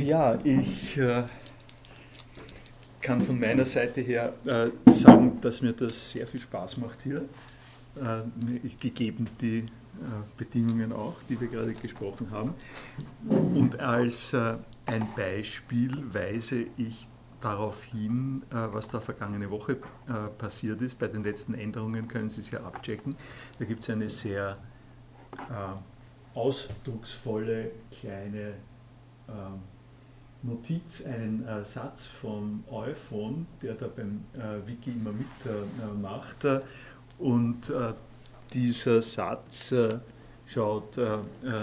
Ja, ich äh, kann von meiner Seite her äh, sagen, dass mir das sehr viel Spaß macht hier, äh, gegeben die äh, Bedingungen auch, die wir gerade gesprochen haben. Und als äh, ein Beispiel weise ich darauf hin, äh, was da vergangene Woche passiert ist. Bei den letzten Änderungen können Sie es ja abchecken. Da gibt es eine sehr ausdrucksvolle kleine ähm, Notiz, einen äh, Satz vom iPhone, der da beim äh, Wiki immer mitmacht. Äh, und äh, dieser Satz äh, schaut äh,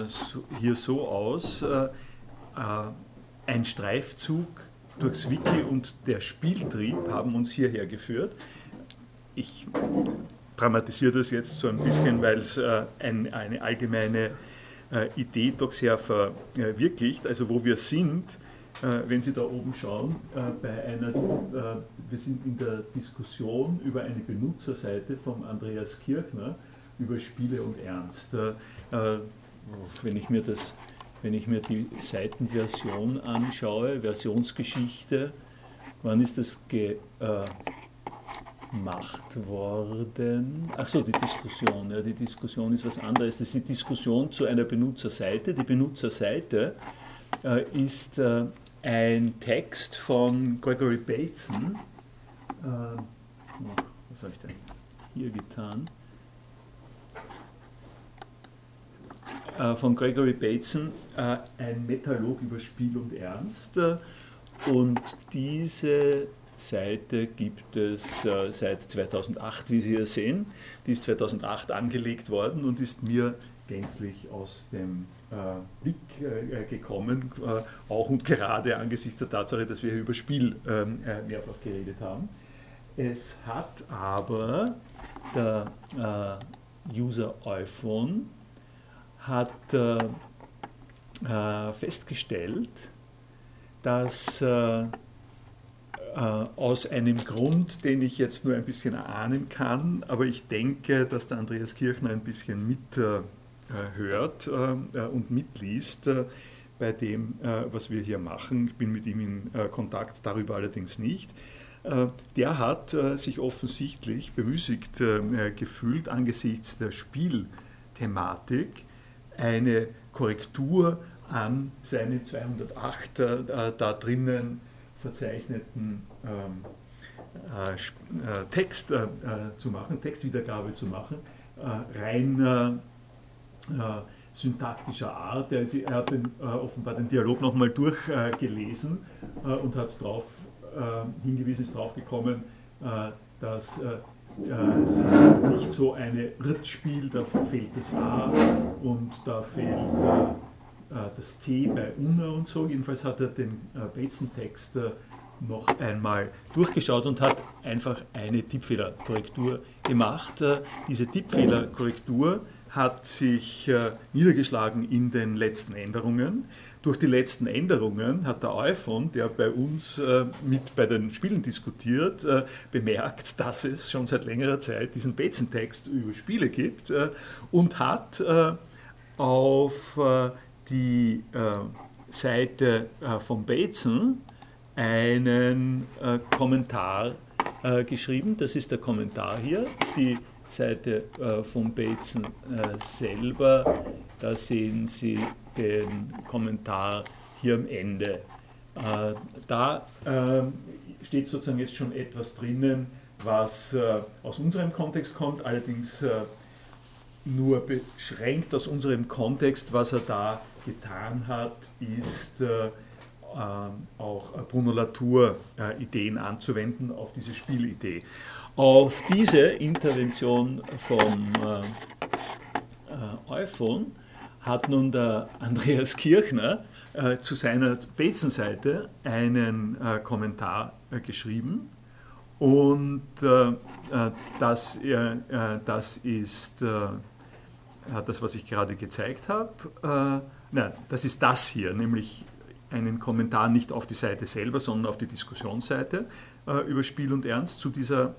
so, hier so aus, ein Streifzug durchs Wiki und der Spieltrieb haben uns hierher geführt. Ich dramatisiere das jetzt so ein bisschen, weil es ein, eine allgemeine Idee doch sehr verwirklicht. Also wo wir sind, wenn Sie da oben schauen, äh, bei einer, äh, wir sind in der Diskussion über eine Benutzerseite von Andreas Kirchner über Spiele und Ernst. Wenn ich mir, das, wenn ich mir die Seitenversion anschaue, Versionsgeschichte, wann ist das gemacht worden? Achso, die Diskussion. Ja, die Diskussion ist was anderes. Das ist die Diskussion zu einer Benutzerseite. Die Benutzerseite ist ein Text von Gregory Bateson. Äh, was habe ich denn hier getan? Äh, von Gregory Bateson, äh, ein Metalog über Spiel und Ernst. Und diese Seite gibt es äh, seit 2008, wie Sie hier sehen. Die ist 2008 angelegt worden und ist mir gänzlich aus dem Blick äh, gekommen, äh, auch und gerade angesichts der Tatsache, dass wir hier über Spiel ähm, mehrfach geredet haben. Es hat aber der User iPhone hat festgestellt, dass aus einem Grund, den ich jetzt nur ein bisschen erahnen kann, aber ich denke, dass der Andreas Kirchner ein bisschen mit äh, hört äh, und mitliest äh, bei dem, was wir hier machen. Ich bin mit ihm in Kontakt, darüber allerdings nicht. Der hat sich offensichtlich bemüßigt gefühlt, angesichts der Spielthematik eine Korrektur an seine 208 da drinnen verzeichneten ähm, Text zu machen, Textwiedergabe zu machen, rein äh, syntaktischer Art. Er, ist, er hat den, äh, offenbar den Dialog nochmal durchgelesen äh, und hat darauf hingewiesen, ist darauf gekommen, dass es ist nicht so eine Rittspiel, da fehlt das A und da fehlt das T bei Una und so. Jedenfalls hat er den Bateson-Text noch einmal durchgeschaut und hat einfach eine Tippfehlerkorrektur gemacht. Diese Tippfehlerkorrektur hat sich äh, niedergeschlagen in den letzten Änderungen. Durch die letzten Änderungen hat der iPhone, der bei uns äh, mit bei den Spielen diskutiert, äh, bemerkt, dass es schon seit längerer Zeit diesen Bezen-Text über Spiele gibt und hat auf die Seite von Bezen einen Kommentar geschrieben. Das ist der Kommentar hier. Die Seite äh, von Bateson äh, selber. Da sehen Sie den Kommentar hier am Ende. Äh, da ähm, steht sozusagen jetzt schon etwas drinnen, was aus unserem Kontext kommt, allerdings nur beschränkt aus unserem Kontext. Was er da getan hat, ist auch Bruno Latour-Ideen anzuwenden auf diese Spielidee. Auf diese Intervention vom äh, äh, iPhone hat nun der Andreas Kirchner äh, zu seiner Bezenseite einen äh, Kommentar äh, geschrieben und äh, das, das ist das, was ich gerade gezeigt habe. nein, das ist das hier, nämlich einen Kommentar nicht auf die Seite selber, sondern auf die Diskussionsseite äh, über Spiel und Ernst zu dieser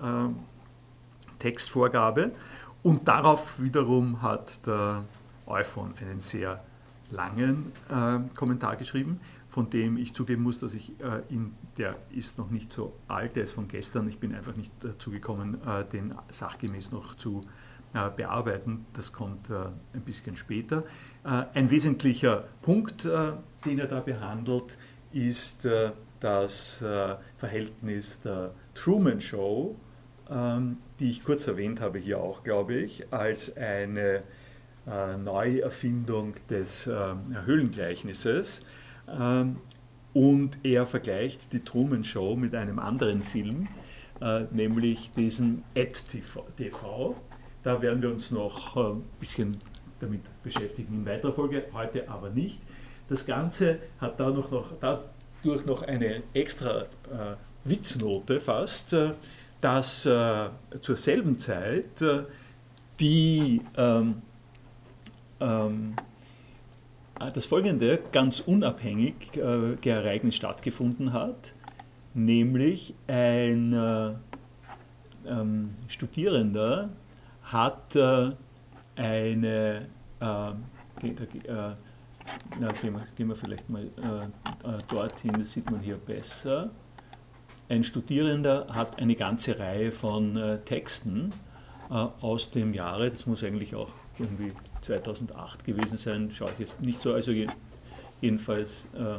äh, Textvorgabe. Und darauf wiederum hat der iPhone einen sehr langen äh, Kommentar geschrieben, von dem ich zugeben muss, dass ich äh, ihn, der ist noch nicht so alt, der ist von gestern, ich bin einfach nicht dazu gekommen, äh, den sachgemäß noch zu äh, bearbeiten. Das kommt äh, ein bisschen später. Äh, ein wesentlicher Punkt, den er da behandelt, ist das Verhältnis der Truman Show, ähm, die ich kurz erwähnt habe hier auch, glaube ich, als eine Neuerfindung des Höhlengleichnisses. Ähm, und er vergleicht die Truman Show mit einem anderen Film, nämlich diesem Ad TV, da werden wir uns noch ein äh, bisschen damit beschäftigen in weiterer Folge, heute aber nicht. Das Ganze hat da noch, noch, dadurch noch eine extra äh, Witznote fast, äh, dass äh, zur selben Zeit äh, die ähm, ähm, das folgende ganz unabhängig äh, Ereignis stattgefunden hat, nämlich ein äh, ähm, Studierender hat äh, eine, äh, äh, na, gehen, wir, gehen wir vielleicht mal äh, äh, dorthin, das sieht man hier besser. Ein Studierender hat eine ganze Reihe von äh, Texten aus dem Jahre, das muss eigentlich auch irgendwie 2008 gewesen sein, schaue ich jetzt nicht so, also jedenfalls. Äh,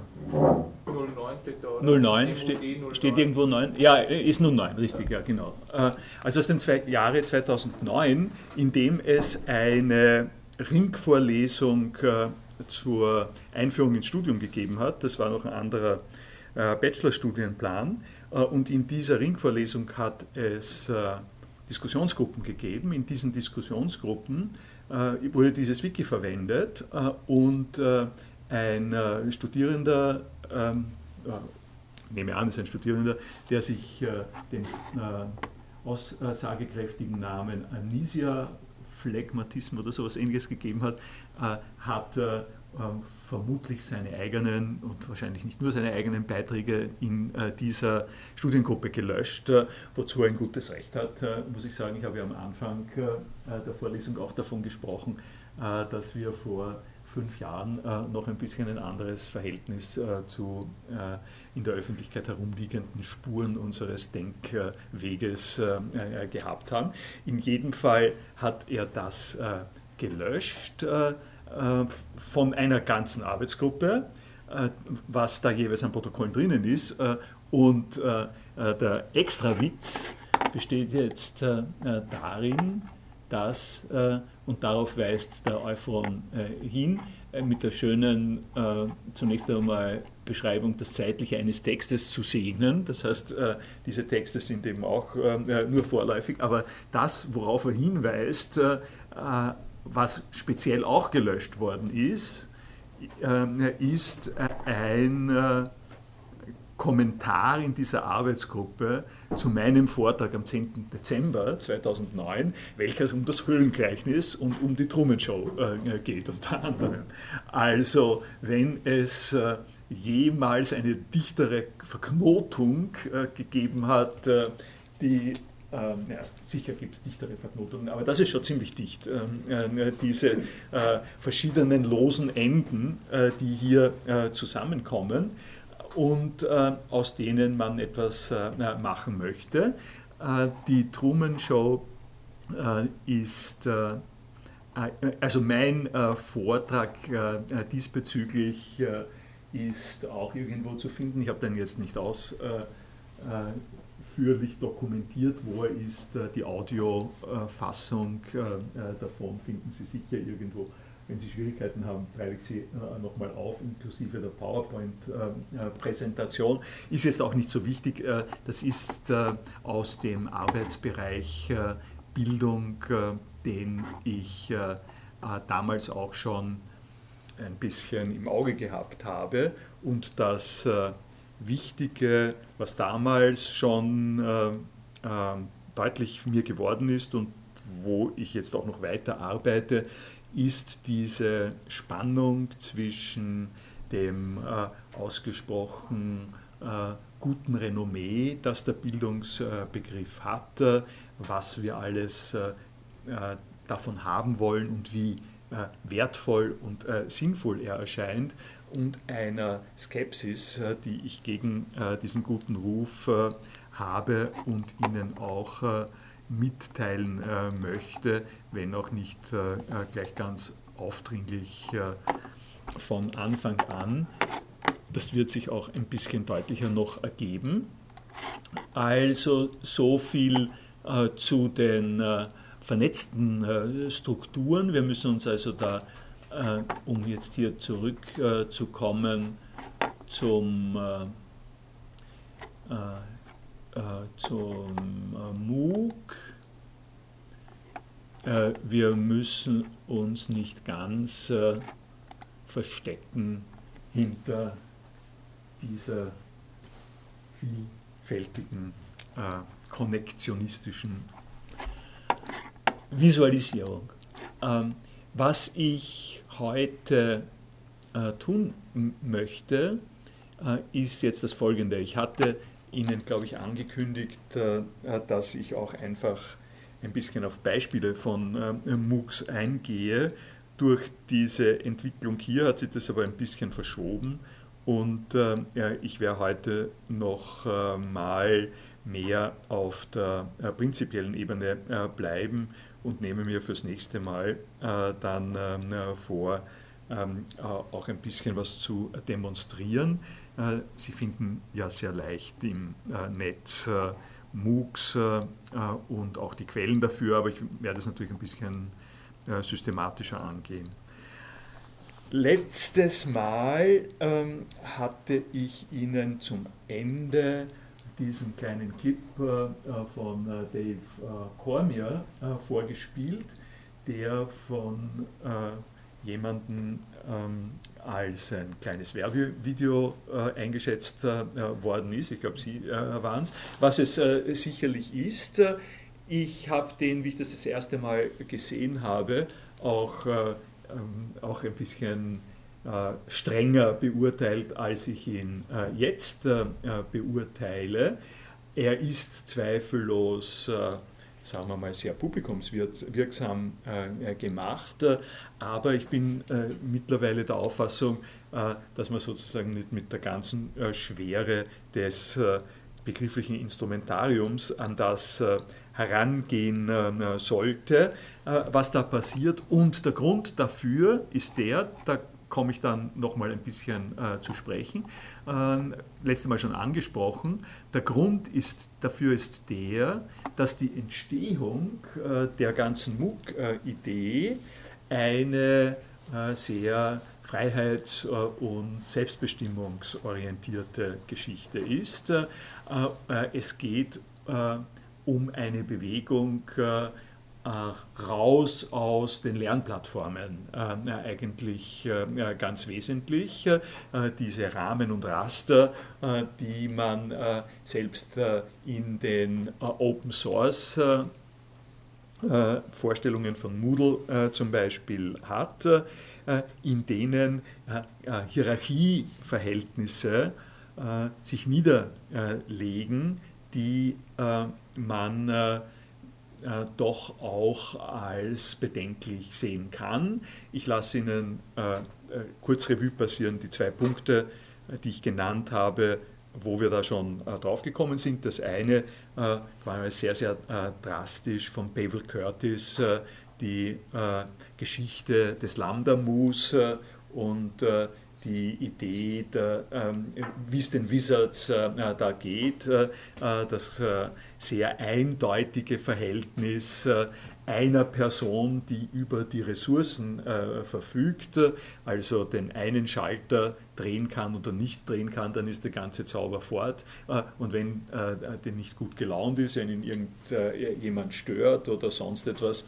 09 steht da. 09 steht, 09. steht irgendwo 9. Ja, ist nun 9, richtig, ja, genau. Äh, also aus dem zwei, Jahre 2009, in dem es eine Ringvorlesung äh, zur Einführung ins Studium gegeben hat. Das war noch ein anderer äh, Bachelorstudienplan. Äh, und in dieser Ringvorlesung hat es äh, Diskussionsgruppen gegeben. In diesen Diskussionsgruppen wurde dieses Wiki verwendet und ein äh, Studierender, ähm, äh, nehme an, ist ein Studierender, der sich äh, den äh, aussagekräftigen Namen Anisia Phlegmatismus oder sowas ähnliches gegeben hat, äh, hat äh, ähm, vermutlich seine eigenen und wahrscheinlich nicht nur seine eigenen Beiträge in dieser Studiengruppe gelöscht, wozu er ein gutes Recht hat, muss ich sagen. Ich habe ja am Anfang der Vorlesung auch davon gesprochen, dass wir vor fünf Jahren äh, noch ein bisschen ein anderes Verhältnis äh, zu äh, in der Öffentlichkeit herumliegenden Spuren unseres Denkweges äh, äh, gehabt haben. In jedem Fall hat er das äh, gelöscht von einer ganzen Arbeitsgruppe, was da jeweils an Protokollen drinnen ist. und der Extrawitz besteht jetzt darin, dass und darauf weist der Euphron äh, hin, äh, mit der schönen, äh, zunächst einmal Beschreibung, das Zeitliche eines Textes zu segnen. Das heißt, äh, diese Texte sind eben auch äh, nur vorläufig, aber das, worauf er hinweist, äh, was speziell auch gelöscht worden ist, ist ein Kommentar in dieser Arbeitsgruppe zu meinem Vortrag am 10. Dezember 2009, welches um das Höhlengleichnis und um die Truman Show äh, geht, unter anderem. Also, wenn es äh, jemals eine dichtere Verknotung äh, gegeben hat, äh, die ähm, ja, sicher gibt es dichtere Verknotungen, aber das ist schon ziemlich dicht. Ähm, äh, diese äh, verschiedenen losen Enden, äh, die hier äh, zusammenkommen und äh, aus denen man etwas äh, machen möchte. Die Truman Show ist, also mein Vortrag diesbezüglich ist auch irgendwo zu finden. Ich habe den jetzt nicht ausführlich dokumentiert, wo er ist. Die Audiofassung davon finden Sie sicher irgendwo wenn Sie Schwierigkeiten haben, treibe ich sie äh, nochmal auf, inklusive der PowerPoint-Präsentation. Ist jetzt auch nicht so wichtig. Äh, das ist äh, aus dem Arbeitsbereich Bildung, den ich damals auch schon ein bisschen im Auge gehabt habe. Und das Wichtige, was damals schon deutlich mir geworden ist und wo ich jetzt auch noch weiter arbeite, ist diese Spannung zwischen dem äh, ausgesprochen äh, guten Renommee, das der Bildungsbegriff hat, äh, was wir alles äh, äh, davon haben wollen und wie wertvoll und sinnvoll er erscheint und einer Skepsis, die ich gegen diesen guten Ruf habe und Ihnen auch mitteilen möchte, wenn auch nicht gleich ganz aufdringlich von Anfang an. Das wird sich auch ein bisschen deutlicher noch ergeben. Also so viel äh, zu den äh, vernetzten äh, Strukturen. Wir müssen uns also da, äh, um jetzt hier zurückzukommen, zum, äh, äh, zum MOOC, wir müssen uns nicht ganz verstecken hinter dieser vielfältigen äh, konnektionistischen Visualisierung. Ähm, was ich heute äh, tun möchte, äh, ist jetzt das folgende. Ich hatte Ihnen, glaube ich, angekündigt, äh, dass ich auch einfach ein bisschen auf Beispiele von äh, MOOCs eingehe durch diese Entwicklung hier hat sich das aber ein bisschen verschoben und äh, ich werde heute noch äh, mal mehr auf der äh, prinzipiellen Ebene äh, bleiben und nehme mir fürs nächste Mal äh, dann ähm, äh, vor, ähm, auch ein bisschen was zu demonstrieren. Sie finden ja sehr leicht im Netz MOOCs und auch die Quellen dafür, aber ich werde es natürlich ein bisschen äh, systematischer angehen. Letztes Mal ähm, hatte ich Ihnen zum Ende diesen kleinen Clip äh, von äh, Dave äh, Cormier äh, vorgespielt, der von äh, jemandem ähm, als ein kleines Werbevideo eingeschätzt worden ist. Ich glaube, Sie waren es. Was es sicherlich ist, ich habe den, wie ich das das erste Mal gesehen habe, auch, äh, ähm, auch ein bisschen äh, strenger beurteilt, als ich ihn äh, jetzt äh, beurteile. Er ist zweifellos, äh, sagen wir mal, sehr publikumswirksam äh, gemacht, aber ich bin mittlerweile der Auffassung, dass man sozusagen nicht mit der ganzen Schwere des begrifflichen Instrumentariums an das herangehen äh, sollte, äh, was da passiert. Und der Grund dafür ist der, da komme ich dann nochmal ein bisschen äh, zu sprechen, äh, letztes Mal schon angesprochen, der Grund ist, dafür ist der, dass die Entstehung äh, der ganzen MOOC-Idee eine äh, sehr freiheits- und selbstbestimmungsorientierte Geschichte ist. Es geht um eine Bewegung äh, raus aus den Lernplattformen äh, eigentlich äh, ganz wesentlich. Äh, diese Rahmen und Raster, äh, die man äh, selbst in den Open Source Vorstellungen von Moodle zum Beispiel hat, in denen Hierarchieverhältnisse sich niederlegen, die man äh, äh, doch auch als bedenklich sehen kann. Ich lasse Ihnen äh, kurz Revue passieren, die zwei Punkte, die ich genannt habe, wo wir da schon äh, draufgekommen sind. Das eine äh, war sehr, sehr äh, drastisch von Pavel Curtis, die Geschichte des Lambda-Mus und die Idee, ähm, wie es den Wizards äh, da geht, äh, das äh, sehr eindeutige Verhältnis einer Person, die über die Ressourcen äh, verfügt, also den einen Schalter drehen kann oder nicht drehen kann, dann ist der ganze Zauber fort. Äh, und wenn äh, der nicht gut gelaunt ist, wenn ihn irgendjemand stört oder sonst etwas,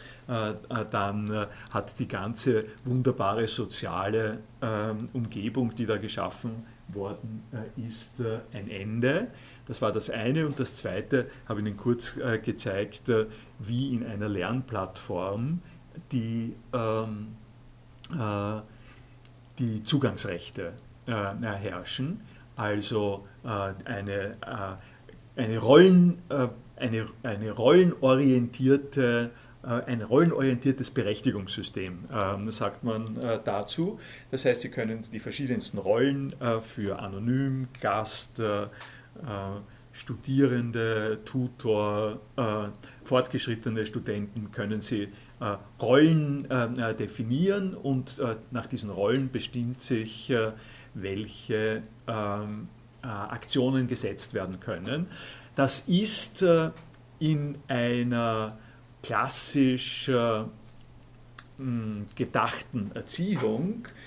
dann hat die ganze wunderbare soziale ähm, Umgebung, die da geschaffen worden ist, ein Ende. Das war das eine. Und das zweite habe ich Ihnen kurz äh, gezeigt, äh, wie in einer Lernplattform die, ähm, äh, die Zugangsrechte äh, herrschen. Also äh, eine, äh, eine, Rollen, eine, eine rollenorientierte ein rollenorientiertes Berechtigungssystem, ähm, sagt man dazu. Das heißt, Sie können die verschiedensten Rollen für Anonym, Gast, Studierende, Tutor, fortgeschrittene Studenten können Sie Rollen definieren und nach diesen Rollen bestimmt sich, welche ähm, Aktionen gesetzt werden können. Das ist in einer klassisch äh, gedachten Erziehung äh,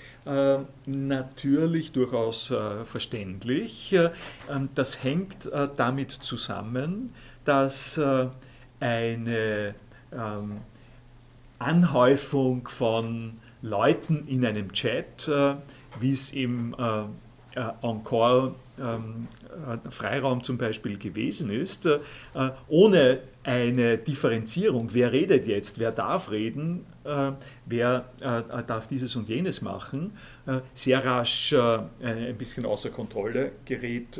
natürlich durchaus äh, verständlich. Äh, das hängt äh, damit zusammen, dass äh, eine ähm, Anhäufung von Leuten in einem Chat, wie es im Encore ähm, Freiraum zum Beispiel gewesen ist, äh, ohne eine Differenzierung, wer redet jetzt, wer darf reden, äh, wer äh, darf dieses und jenes machen, sehr rasch ein bisschen außer Kontrolle gerät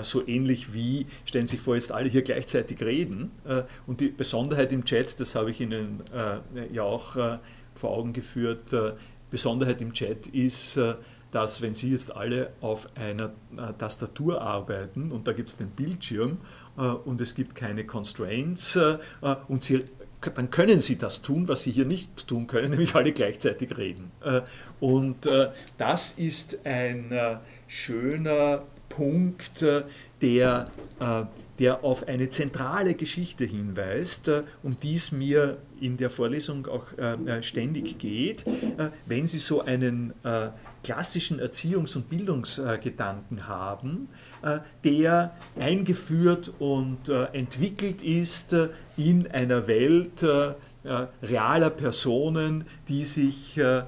so ähnlich wie, stellen Sie sich vor, jetzt alle hier gleichzeitig reden. Und die Besonderheit im Chat, das habe ich Ihnen ja auch vor Augen geführt, Besonderheit im Chat ist, dass wenn Sie jetzt alle auf einer äh, Tastatur arbeiten und da gibt es den Bildschirm äh, und es gibt keine Constraints äh, und Sie dann können Sie das tun, was Sie hier nicht tun können, nämlich alle gleichzeitig reden. Und das ist ein schöner Punkt, der, der auf eine zentrale Geschichte hinweist, um die es mir in der Vorlesung auch ständig geht. Wenn Sie so einen klassischen Erziehungs- und Bildungsgedanken haben, äh, der eingeführt und äh, entwickelt ist äh, in einer Welt, realer Personen, die sich äh, äh,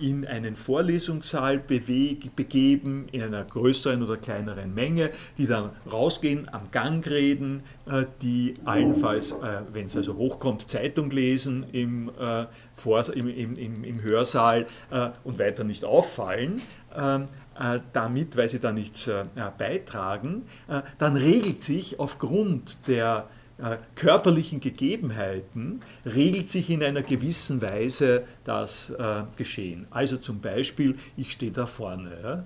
in einen Vorlesungssaal begeben, in einer größeren oder kleineren Menge, die dann rausgehen, am Gang reden, die allenfalls, wenn es also hochkommt, Zeitung lesen im, im, im, im Hörsaal und weiter nicht auffallen ähm, damit, weil sie da nichts beitragen, dann regelt sich aufgrund der äh, körperlichen Gegebenheiten regelt sich in einer gewissen Weise das äh, Geschehen. Also zum Beispiel, ich stehe da vorne. Ja?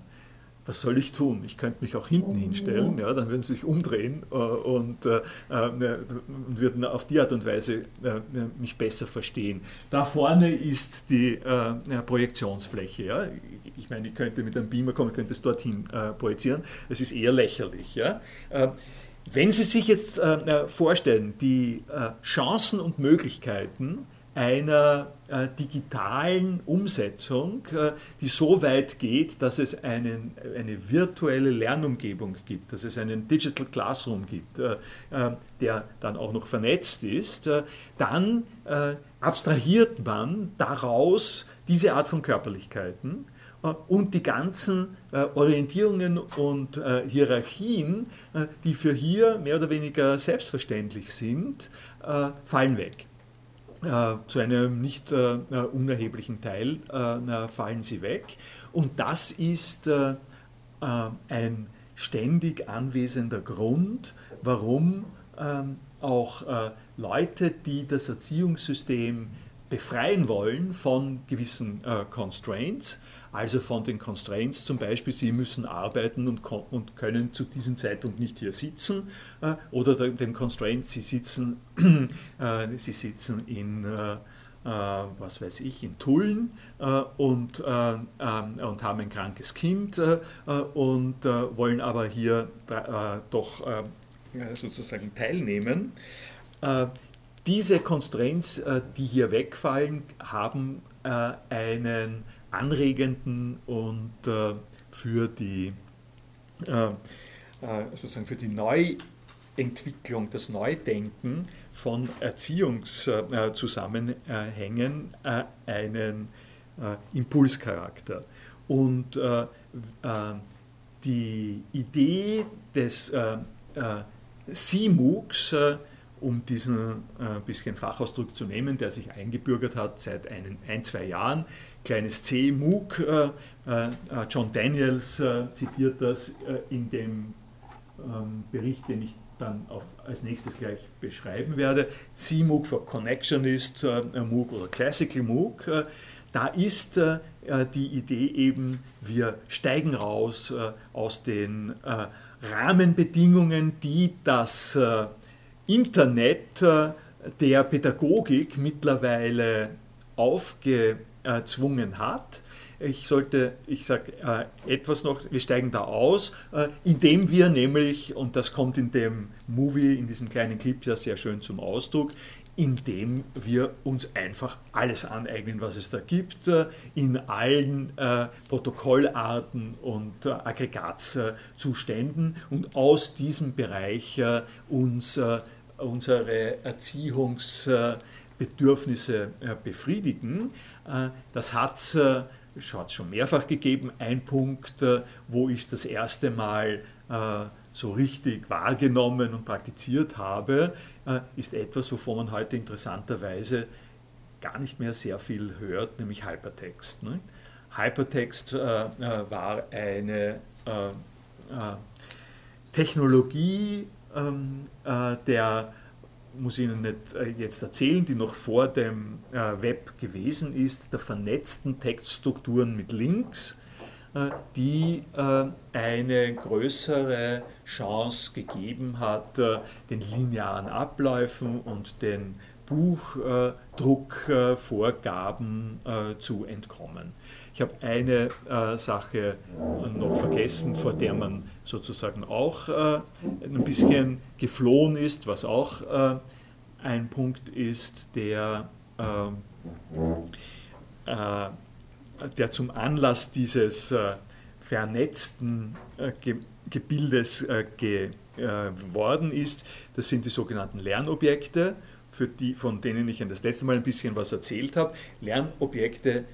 Was soll ich tun? Ich könnte mich auch hinten hinstellen, ja, dann würden sie sich umdrehen äh, und, äh, äh würden auf die Art und Weise äh, mich besser verstehen. Da vorne ist die Projektionsfläche. Ja? Ich meine, ich könnte mit einem Beamer kommen, ich könnte es dorthin projizieren. Es ist eher lächerlich. Ja? Wenn Sie sich jetzt äh, äh, vorstellen, die äh, Chancen und Möglichkeiten einer äh, digitalen Umsetzung, äh, die so weit geht, dass es einen, eine virtuelle Lernumgebung gibt, dass es einen Digital Classroom gibt, der dann auch noch vernetzt ist, dann abstrahiert man daraus diese Art von Körperlichkeiten und die ganzen Orientierungen und äh, Hierarchien, die für hier mehr oder weniger selbstverständlich sind, fallen weg. Zu einem nicht unerheblichen Teil fallen sie weg. Und das ist ein ständig anwesender Grund, warum ähm, auch Leute, die das Erziehungssystem befreien wollen von gewissen Constraints, also von den Constraints zum Beispiel, Sie müssen arbeiten und, und können zu diesem Zeitpunkt nicht hier sitzen äh, oder dem Constraint, Sie sitzen, äh, Sie sitzen in äh, äh, was weiß ich, in Tulln äh, und, äh, und haben ein krankes Kind und wollen aber hier doch sozusagen teilnehmen. Diese Constraints, die hier wegfallen, haben einen anregenden und äh, für die äh, äh, sozusagen für die Neuentwicklung, das Neudenken von Erziehungszusammenhängen einen Impulscharakter. Und die Idee des CMOOCs, um diesen bisschen Fachausdruck zu nehmen, der sich eingebürgert hat seit ein, ein zwei Jahren, kleines C, MOOC. Äh, äh, John Daniels äh, zitiert das in dem ähm, Bericht, den ich dann auf, als nächstes gleich beschreiben werde. CMOOC für Connectionist äh, MOOC oder Classical MOOC. Äh, da ist äh, die Idee eben, wir steigen raus äh, aus den äh, Rahmenbedingungen, die das äh, Internet der Pädagogik mittlerweile aufgezwungen hat. Ich sollte, ich sage äh, etwas noch, wir steigen da aus, äh, indem wir nämlich, und das kommt in dem Movie, in diesem kleinen Clip ja sehr schön zum Ausdruck, indem wir uns einfach alles aneignen, was es da gibt, äh, in allen äh, Protokollarten und äh, Aggregatzuständen. Und aus diesem Bereich äh, uns unsere Erziehungsbedürfnisse befriedigen. Das hat es es schon mehrfach gegeben. Ein Punkt, äh, wo ich es das erste Mal äh, so richtig wahrgenommen und praktiziert habe, äh, ist etwas, wovon man heute interessanterweise gar nicht mehr sehr viel hört, nämlich Hypertext. Ne? Hypertext war eine Technologie ähm, der muss ich Ihnen nicht äh, jetzt erzählen, die noch vor dem äh, Web gewesen ist, der vernetzten Textstrukturen mit Links, äh, die eine größere Chance gegeben hat, den linearen Abläufen und den Buchdruckvorgaben zu entkommen. Ich habe eine Sache noch vergessen, vor der man sozusagen auch äh, ein bisschen geflohen ist, was auch äh, ein Punkt ist, der, äh, äh der zum Anlass dieses äh, vernetzten äh, Ge Gebildes geworden ist. Das sind die sogenannten Lernobjekte. Die, von denen ich das letzte Mal ein bisschen was erzählt habe. Lernobjekte,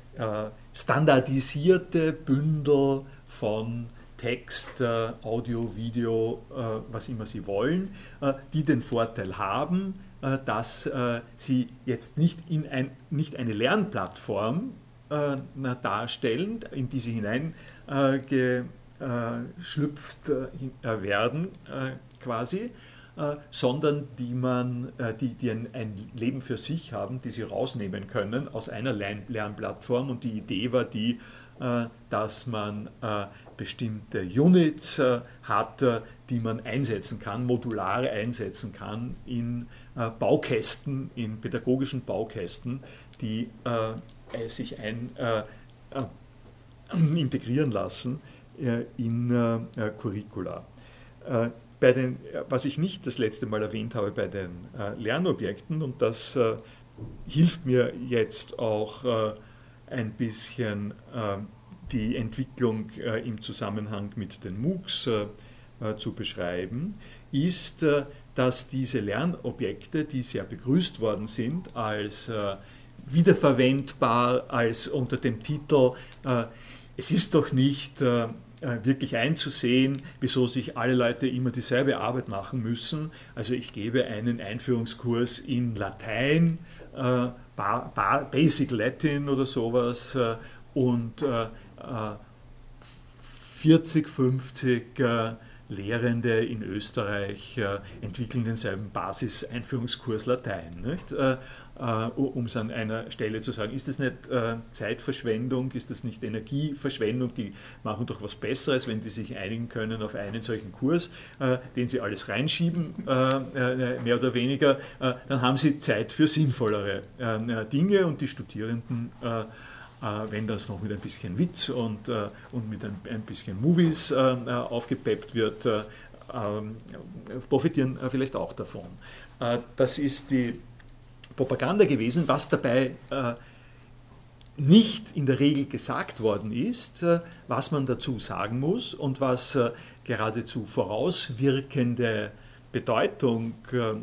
standardisierte Bündel von Text, äh, Audio, Video, äh, was immer Sie wollen, äh, die den Vorteil haben, dass sie jetzt nicht, in ein, nicht eine Lernplattform darstellen, in die sie hineingeschlüpft werden, quasi, sondern die, man, die, die ein, ein, Leben für sich haben, die sie rausnehmen können aus einer Lernplattform. Und die Idee war die, dass man bestimmte Units äh, hat, äh, die man einsetzen kann, modular einsetzen kann in äh, Baukästen, in pädagogischen Baukästen, die sich ein, integrieren lassen in Curricula. Bei den, was ich nicht das letzte Mal erwähnt habe bei den Lernobjekten, und das hilft mir jetzt auch ein bisschen die Entwicklung äh, im Zusammenhang mit den MOOCs äh, äh, zu beschreiben, ist, dass diese Lernobjekte, die sehr begrüßt worden sind, als wiederverwendbar, als unter dem Titel Es ist doch nicht wirklich einzusehen, wieso sich alle Leute immer dieselbe Arbeit machen müssen. Also ich gebe einen Einführungskurs in Latein, Basic Latin oder sowas und 40, 50 äh, Lehrende in Österreich äh, entwickeln denselben Basis-Einführungskurs Latein. Äh, um es an einer Stelle zu sagen, ist das nicht Zeitverschwendung, ist das nicht Energieverschwendung? Die machen doch was Besseres, wenn die sich einigen können auf einen solchen Kurs, den sie alles reinschieben, mehr oder weniger. Dann haben sie Zeit für sinnvollere Dinge und die Studierenden äh, wenn das noch mit ein bisschen Witz und, äh, und mit ein, ein bisschen Movies äh, aufgepeppt wird, ähm, profitieren vielleicht auch davon. Das ist die Propaganda gewesen, was dabei nicht in der Regel gesagt worden ist, was man dazu sagen muss und was geradezu vorauswirkende Bedeutung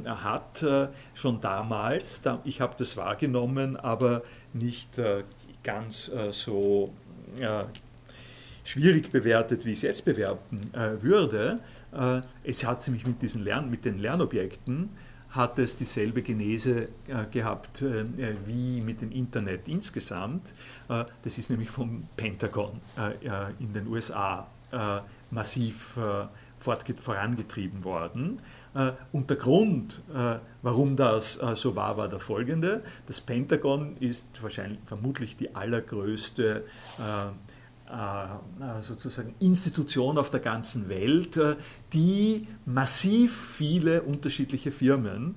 hat, schon damals. Ich habe das wahrgenommen, aber nicht ganz äh, so äh, schwierig bewertet, wie ich es jetzt bewerten äh, würde. Äh, es hat nämlich mit, diesen Lern mit den Lernobjekten hat es dieselbe Genese äh, gehabt äh, wie mit dem Internet insgesamt. das ist nämlich vom Pentagon in den USA massiv vorangetrieben worden. Und der Grund, warum das so war, war der folgende. Das Pentagon ist wahrscheinlich, vermutlich die allergrößte sozusagen Institution auf der ganzen Welt, die massiv viele unterschiedliche Firmen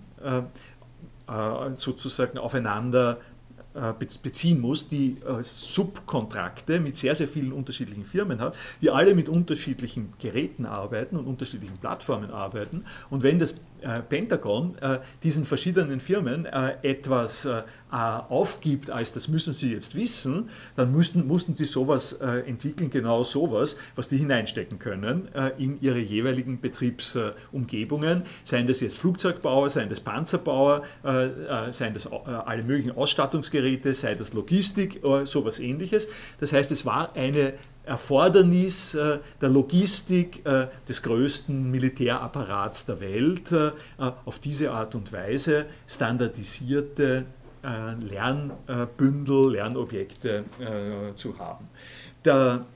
sozusagen aufeinander äh, beziehen muss, die äh, Subkontrakte mit sehr, sehr vielen unterschiedlichen Firmen hat, die alle mit unterschiedlichen Geräten arbeiten und unterschiedlichen Plattformen arbeiten. Und wenn das äh, Pentagon diesen verschiedenen Firmen etwas aufgibt, als das müssen sie jetzt wissen, dann müssten, mussten sie sowas entwickeln, genau sowas, was die hineinstecken können in ihre jeweiligen Betriebsumgebungen, seien das jetzt Flugzeugbauer, seien das Panzerbauer, seien das alle möglichen Ausstattungsgeräte, sei das Logistik, sowas ähnliches. Das heißt, es war eine Erfordernis äh, der Logistik äh, des größten Militärapparats der Welt, äh, auf diese Art und Weise standardisierte Lernbündel, Lernobjekte zu haben. Der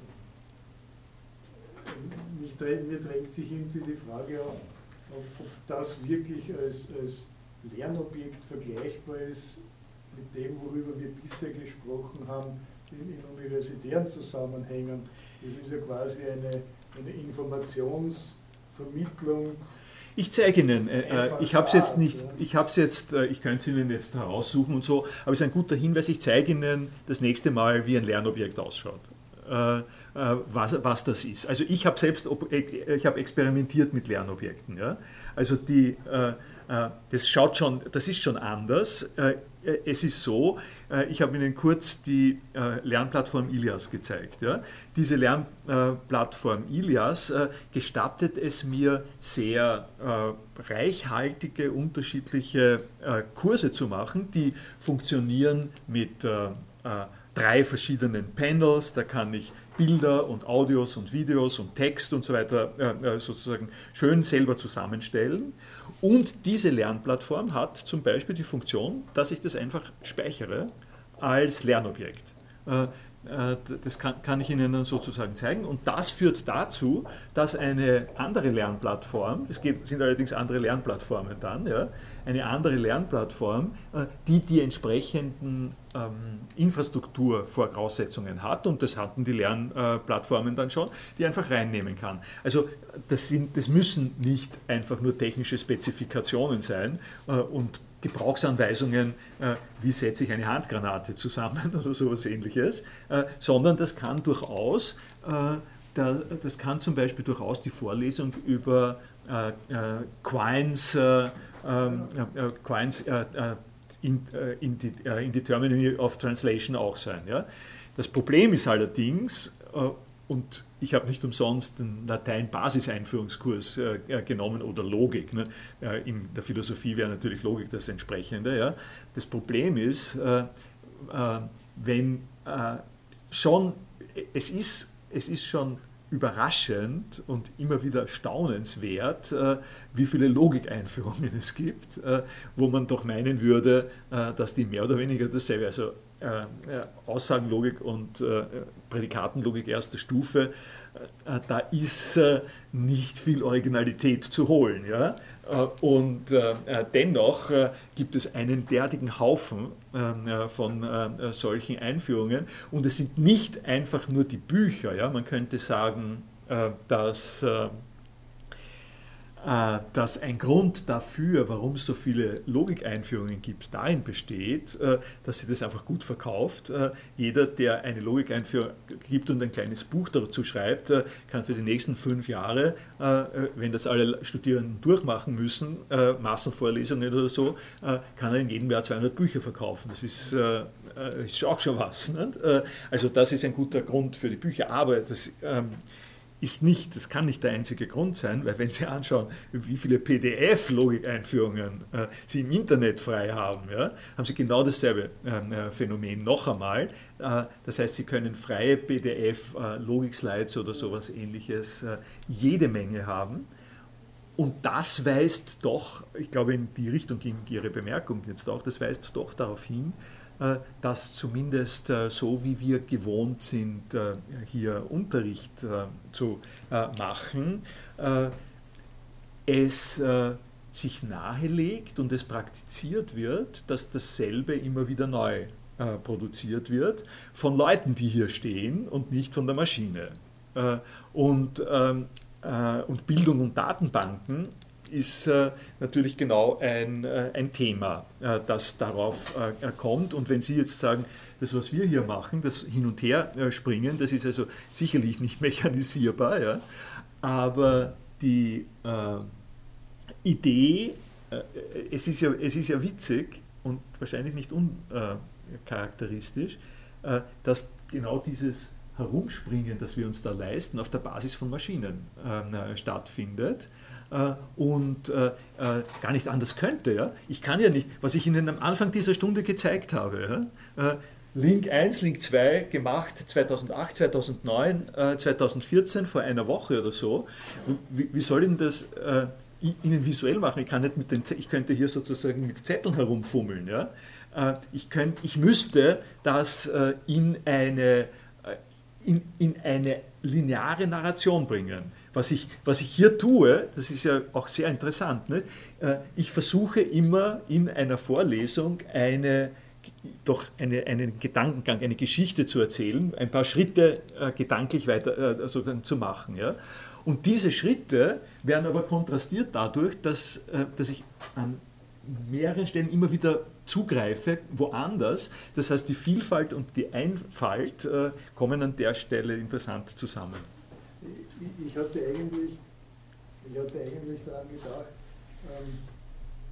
mir drängt sich irgendwie die Frage auf, ob das wirklich als, als Lernobjekt vergleichbar ist mit dem, worüber wir bisher gesprochen haben, in, universitären Zusammenhängen. Das ist ja quasi eine, eine Informationsvermittlung. Ich zeige Ihnen, äh, äh ich habe es jetzt nicht, ich habe es jetzt, äh, ich könnte es Ihnen jetzt heraussuchen und so, aber es ist ein guter Hinweis, ich zeige Ihnen das nächste Mal, wie ein Lernobjekt ausschaut. Äh, äh was, was das ist. Also ich habe selbst, ich habe experimentiert mit Lernobjekten. Ja? Also die, äh, das schaut schon, das ist schon anders. Äh, es ist so, äh, ich habe Ihnen kurz die äh, Lernplattform Ilias gezeigt. Diese Lernplattform Ilias gestattet es mir, sehr reichhaltige, unterschiedliche Kurse zu machen, die funktionieren mit drei verschiedenen Panels. Da kann ich Bilder und Audios und Videos und Text und so weiter sozusagen schön selber zusammenstellen. Und diese Lernplattform hat zum Beispiel die Funktion, dass ich das einfach speichere als Lernobjekt. Äh, äh, das kann, ich Ihnen dann sozusagen zeigen. Und das führt dazu, dass eine andere Lernplattform, geht, sind allerdings andere Lernplattformen dann, eine andere Lernplattform, äh, die die entsprechenden ähm, Infrastrukturvoraussetzungen hat, und das hatten die Lernplattformen dann schon, die einfach reinnehmen kann. Also das, sind, das müssen nicht einfach nur technische Spezifikationen sein äh, und Gebrauchsanweisungen, äh, wie setze ich eine Handgranate zusammen oder sowas ähnliches, äh, sondern das kann durchaus, äh, da, das kann zum Beispiel durchaus die Vorlesung über äh, Quines ähm, äh, Quines äh, äh, in, in, die, in Determining of Translation auch sein. Ja? Das Problem ist allerdings, und ich habe nicht umsonst den Latein-Basiseinführungskurs äh, genommen oder Logik. Ne? Äh, in der Philosophie wäre natürlich Logik das Entsprechende. Ja? Das Problem ist, äh, wenn schon, es ist, es ist schon überraschend und immer wieder staunenswert, äh, wie viele Logikeinführungen es gibt, äh, wo man doch meinen würde, äh, dass die mehr oder weniger dasselbe, also Aussagenlogik und Prädikatenlogik erster Stufe, da ist nicht viel Originalität zu holen. Ja? Äh, und äh, äh, dennoch gibt es einen derartigen Haufen ähm, von solchen Einführungen. Und es sind nicht einfach nur die Bücher. Ja? Man könnte sagen, dass äh, dass ein Grund dafür, warum es so viele Logikeinführungen gibt, darin besteht, äh, dass sie das einfach gut verkauft. Äh, jeder, der eine Logikeinführung gibt und ein kleines Buch dazu schreibt, kann für die nächsten fünf Jahre, wenn das alle Studierenden durchmachen müssen, Massenvorlesungen oder so, kann er in jedem Jahr 200 Bücher verkaufen. Das ist, ist auch schon was. Also das ist ein guter Grund für die Bücher. Aber das ähm, ist nicht, das kann nicht der einzige Grund sein, weil wenn Sie anschauen, wie viele PDF-Logikeinführungen äh, Sie im Internet frei haben, ja, haben Sie genau dasselbe ähm, äh, Phänomen noch einmal. Äh, das heißt, Sie können freie PDF-Logik-Slides äh, oder sowas ähnliches äh, jede Menge haben. Und das weist doch, ich glaube, in die Richtung ging Ihre Bemerkung jetzt auch, das weist doch darauf hin, dass zumindest äh, so wie wir gewohnt sind, äh, hier Unterricht zu machen, es sich nahelegt und es praktiziert wird, dass dasselbe immer wieder neu äh, produziert wird von Leuten, die hier stehen und nicht von der Maschine. Äh, und, ähm, äh, und Bildung und Datenbanken ist äh, natürlich genau ein, äh, ein Thema, äh, das darauf kommt. Und wenn Sie jetzt sagen, das, was wir hier machen, das Hin- und Her springen, das ist also sicherlich nicht mechanisierbar, ja, aber die Idee, es, ist ja, es ist ja witzig und wahrscheinlich nicht uncharakteristisch, dass genau dieses Herumspringen, das wir uns da leisten, auf der Basis von Maschinen äh, stattfindet äh, und äh, äh, gar nicht anders könnte. Ja? Ich kann ja nicht, was ich Ihnen am Anfang dieser Stunde gezeigt habe, ja? Äh, Link 1, Link 2 gemacht 2008, 2009, 2014, vor einer Woche oder so. Wie, wie soll Ihnen das äh, Ihnen visuell machen? Ich, kann nicht mit den, ich könnte hier sozusagen mit Zetteln herumfummeln. Ja? ich, könnt, ich müsste das in eine in, in eine lineare Narration bringen. Was ich, was ich hier tue, das ist ja auch sehr interessant, nicht? Äh, ich versuche immer in einer Vorlesung eine, doch eine, einen Gedankengang, eine Geschichte zu erzählen, ein paar Schritte äh, gedanklich weiter äh, sozusagen zu machen. Ja? Und diese Schritte werden aber kontrastiert dadurch, dass, äh, dass ich an mehreren Stellen immer wieder zugreife, woanders. Das heißt, die Vielfalt und die Einfalt kommen an der Stelle interessant zusammen. Ich, hatte, eigentlich, ich hatte eigentlich daran gedacht, ähm,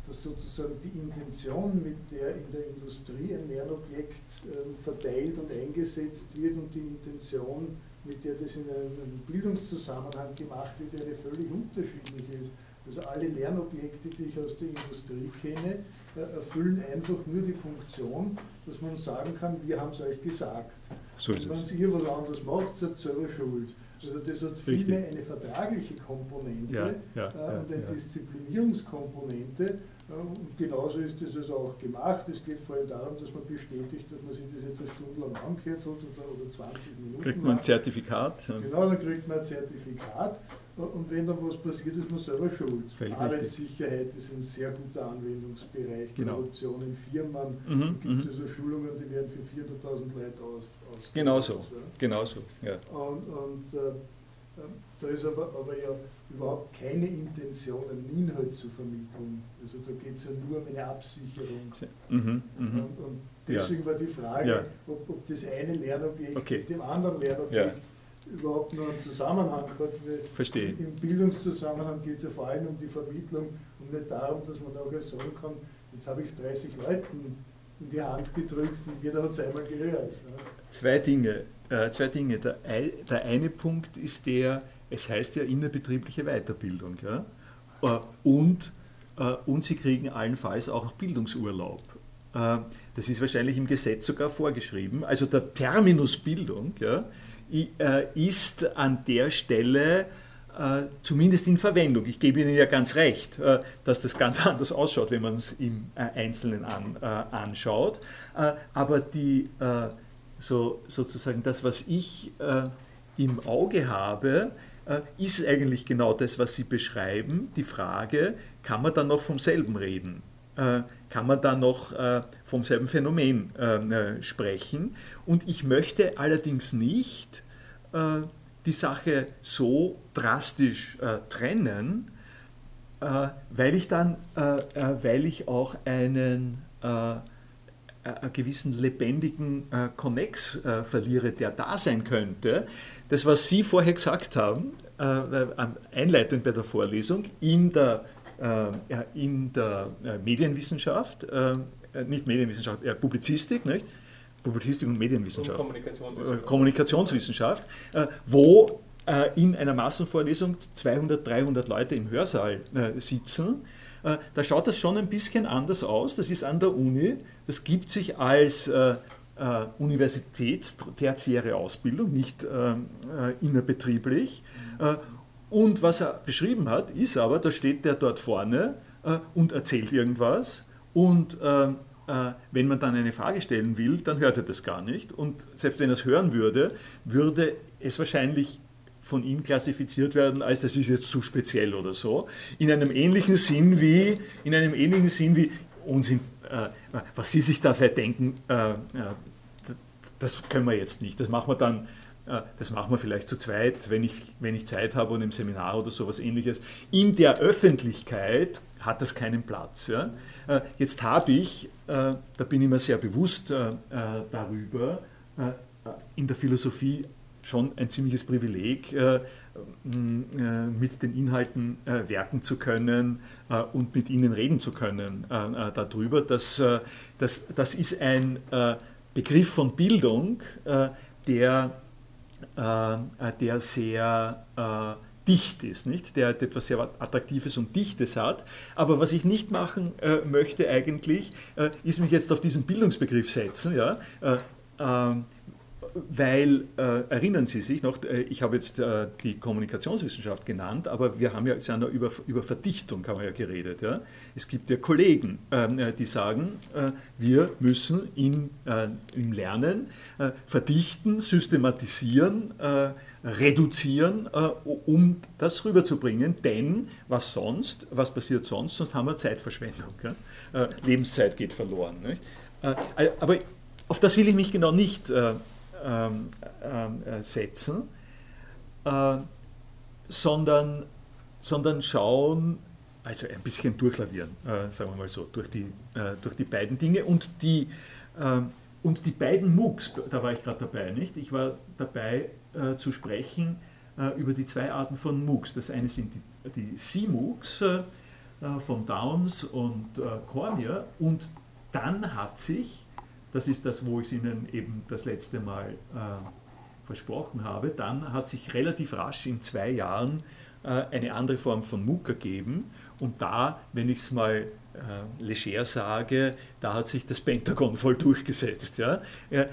dass sozusagen die Intention, mit der in der Industrie ein Lernobjekt ähm, verteilt und eingesetzt wird und die Intention, mit der das in einem Bildungszusammenhang gemacht wird, eine völlig unterschiedliche ist. Also alle Lernobjekte, die ich aus der Industrie kenne, äh, erfüllen einfach nur die Funktion, dass man sagen kann, wir haben es euch gesagt. So und wenn ihr was anderes macht, seid selber schuld. Also das hat vielmehr eine vertragliche Komponente ja, ja, äh, und eine. Disziplinierungskomponente. Äh, und genauso ist das also auch gemacht. Es geht vor allem darum, dass man bestätigt, dass man sich das jetzt eine Stunde lang angehört hat oder, oder 20 Minuten. Kriegt man ein Zertifikat? Genau, dann kriegt man ein Zertifikat. Und wenn dann was passiert, ist man selber schuld. Völlig Arbeitssicherheit ist ein sehr guter Anwendungsbereich. Genau. Korruption in Firmen. Mhm, gibt es mhm. also Schulungen, die werden für 400.000 Leute aus, Genau so. Ja. Genau so ja. Und, und äh, äh, da ist aber, aber ja überhaupt keine Intention, einen Inhalt zu vermitteln. Also da geht es ja nur um eine Absicherung. Mhm, mhm. und, und, deswegen ja. war die Frage, ob, ob, das eine Lernobjekt okay. mit dem anderen Lernobjekt überhaupt noch einen Zusammenhang hat. Verstehe. Im Bildungszusammenhang geht es ja vor allem um die Vermittlung und nicht darum, dass man nachher sagen kann, jetzt habe ich es 30 Leuten in die Hand gedrückt und jeder hat es einmal gehört. Zwei Dinge. Äh, zwei Dinge. Der, der, eine Punkt ist der, es heißt ja innerbetriebliche Weiterbildung. Ja? Äh, und, äh, und sie kriegen allenfalls auch Bildungsurlaub. Äh, das ist wahrscheinlich im Gesetz sogar vorgeschrieben. Also der Terminus Bildung ja, ist an der Stelle äh, zumindest in Verwendung. Ich gebe Ihnen ja ganz recht, äh, dass das ganz anders ausschaut, wenn man es im Einzelnen an, anschaut. aber die, so, sozusagen das, was ich im Auge habe, ist eigentlich genau das, was Sie beschreiben. Die Frage, kann man dann noch vom selben reden? kann man da noch vom selben Phänomen sprechen? Und ich möchte allerdings nicht äh, die Sache so drastisch äh, trennen, äh, weil ich dann, weil ich auch einen einen gewissen lebendigen äh, Konnex äh, verliere, der da sein könnte. Das, was Sie vorher gesagt haben, äh, Einleitung bei der Vorlesung, in der, in der Medienwissenschaft, nicht Medienwissenschaft, Publizistik, nicht? Publizistik und Medienwissenschaft. Und Kommunikationswissenschaft. Äh, Kommunikationswissenschaft, äh, wo äh, in einer Massenvorlesung 200, 300 Leute im Hörsaal sitzen. Da schaut das schon ein bisschen anders aus. Das ist an der Uni. Das gibt sich als universitätstertiäre Ausbildung, nicht innerbetrieblich. Und was er beschrieben hat, ist aber, da steht der dort vorne und erzählt irgendwas und äh, wenn man dann eine Frage stellen will, dann hört er das gar nicht. Und selbst wenn er es hören würde, würde es wahrscheinlich von ihm klassifiziert werden, als das ist jetzt zu speziell oder so. In einem ähnlichen Sinn wie, in einem ähnlichen Sinn wie Unsinn, äh, was Sie sich da verdenken, äh, äh, das können wir jetzt nicht. Das machen wir dann, äh, das machen wir vielleicht zu zweit, wenn ich, wenn ich Zeit habe und im Seminar oder sowas ähnliches. In der Öffentlichkeit hat das keinen Platz. Ja? Äh, jetzt habe ich, äh, da bin ich mir sehr bewusst darüber, in der Philosophie schon ein ziemliches Privileg, äh, mit den Inhalten äh, werken zu können äh, und mit ihnen reden zu können darüber. Das, das, das ist ein Begriff von Bildung, der, der sehr dicht ist, nicht? der etwas sehr Attraktives und Dichtes hat. Aber was ich nicht machen äh, möchte eigentlich, äh, ist mich jetzt auf diesen Bildungsbegriff setzen. Ja? Äh, ähm, weil, äh, erinnern Sie sich noch, äh, ich habe jetzt äh, die Kommunikationswissenschaft genannt, aber wir haben ja, ja über, über Verdichtung haben wir ja geredet. Ja? Es gibt ja Kollegen, ähm, äh, die sagen, äh, wir müssen in, äh, im Lernen verdichten, systematisieren, reduzieren, um das rüberzubringen, denn was sonst, was passiert sonst? Sonst haben wir Zeitverschwendung. Ja? Lebenszeit geht verloren. Nicht? aber auf das will ich mich genau nicht ähm, äh, setzen, äh, sondern, sondern schauen, also ein bisschen durchlavieren, äh, sagen wir mal so, durch die, äh, durch die beiden Dinge und die, und die beiden MOOCs, da war ich gerade dabei, nicht? Ich war dabei äh, zu sprechen äh, über die zwei Arten von MOOCs. Das eine sind die, die C-MOOCs von Downs und Cormier und dann hat sich das ist das, wo ich es Ihnen eben das letzte Mal äh, versprochen habe. Dann hat sich relativ rasch in zwei Jahren äh, eine andere Form von MOOC ergeben. Und da, wenn ich es mal äh, leger sage, da hat sich das Pentagon voll durchgesetzt. Ja?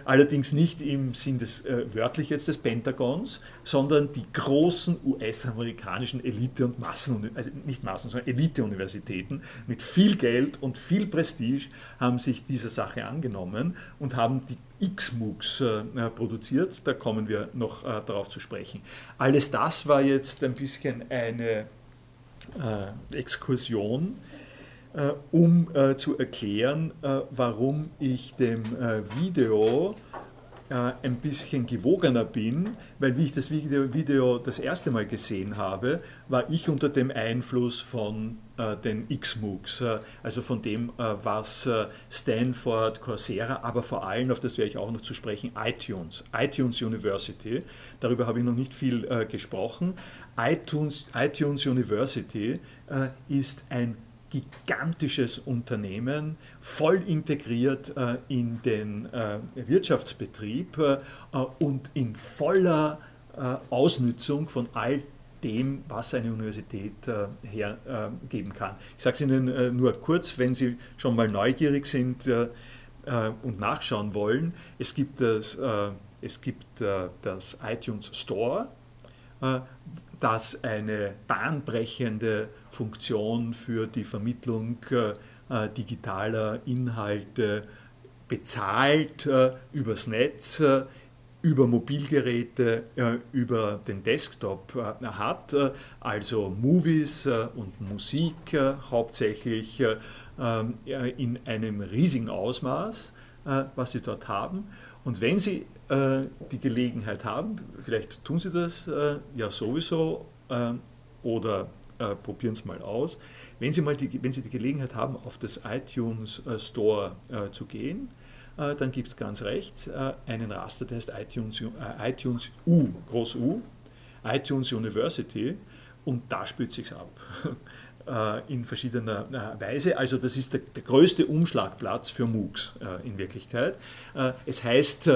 allerdings nicht im Sinn des äh, wörtlich jetzt des Pentagons, sondern die großen US-amerikanischen Elite- und Massen, also nicht Massen, sondern Elite-Universitäten mit viel Geld und viel Prestige haben sich dieser Sache angenommen und haben die X-MOOCs äh, produziert. Da kommen wir noch äh, darauf zu sprechen. Alles das war jetzt ein bisschen eine äh, Exkursion äh, um äh, zu erklären, äh, warum ich dem Video ein bisschen gewogener bin, weil wie ich das Video, Video, das erste Mal gesehen habe, war ich unter dem Einfluss von äh, den X-MOOCs, äh, also von dem, äh, was Stanford, Coursera, aber vor allem, auf das werde ich auch noch zu sprechen, iTunes, iTunes University, darüber habe ich noch nicht viel gesprochen. iTunes, iTunes University ist ein gigantisches Unternehmen, voll integriert äh, in den äh, Wirtschaftsbetrieb äh, und in voller äh, Ausnutzung von all dem, was eine Universität äh, hergeben kann. Ich sage es Ihnen äh, nur kurz, wenn Sie schon mal neugierig sind und nachschauen wollen. Es gibt das, es gibt, das iTunes Store, das eine bahnbrechende Funktion für die Vermittlung äh, digitaler Inhalte bezahlt äh, übers Netz, äh, über Mobilgeräte, äh, über den Desktop äh, hat, äh, also Movies und Musik hauptsächlich in einem riesigen Ausmaß, was sie dort haben. Und wenn Sie äh, die Gelegenheit haben, vielleicht tun Sie das äh, ja sowieso äh, oder äh, probieren es mal aus, wenn Sie, mal die, wenn Sie die Gelegenheit haben, auf das iTunes äh, Store zu gehen, dann gibt es ganz rechts einen Raster, der heißt iTunes, iTunes U, groß U, iTunes University und da spült sich ab. in verschiedener Weise. Also das ist der, der größte Umschlagplatz für MOOCs in Wirklichkeit. es heißt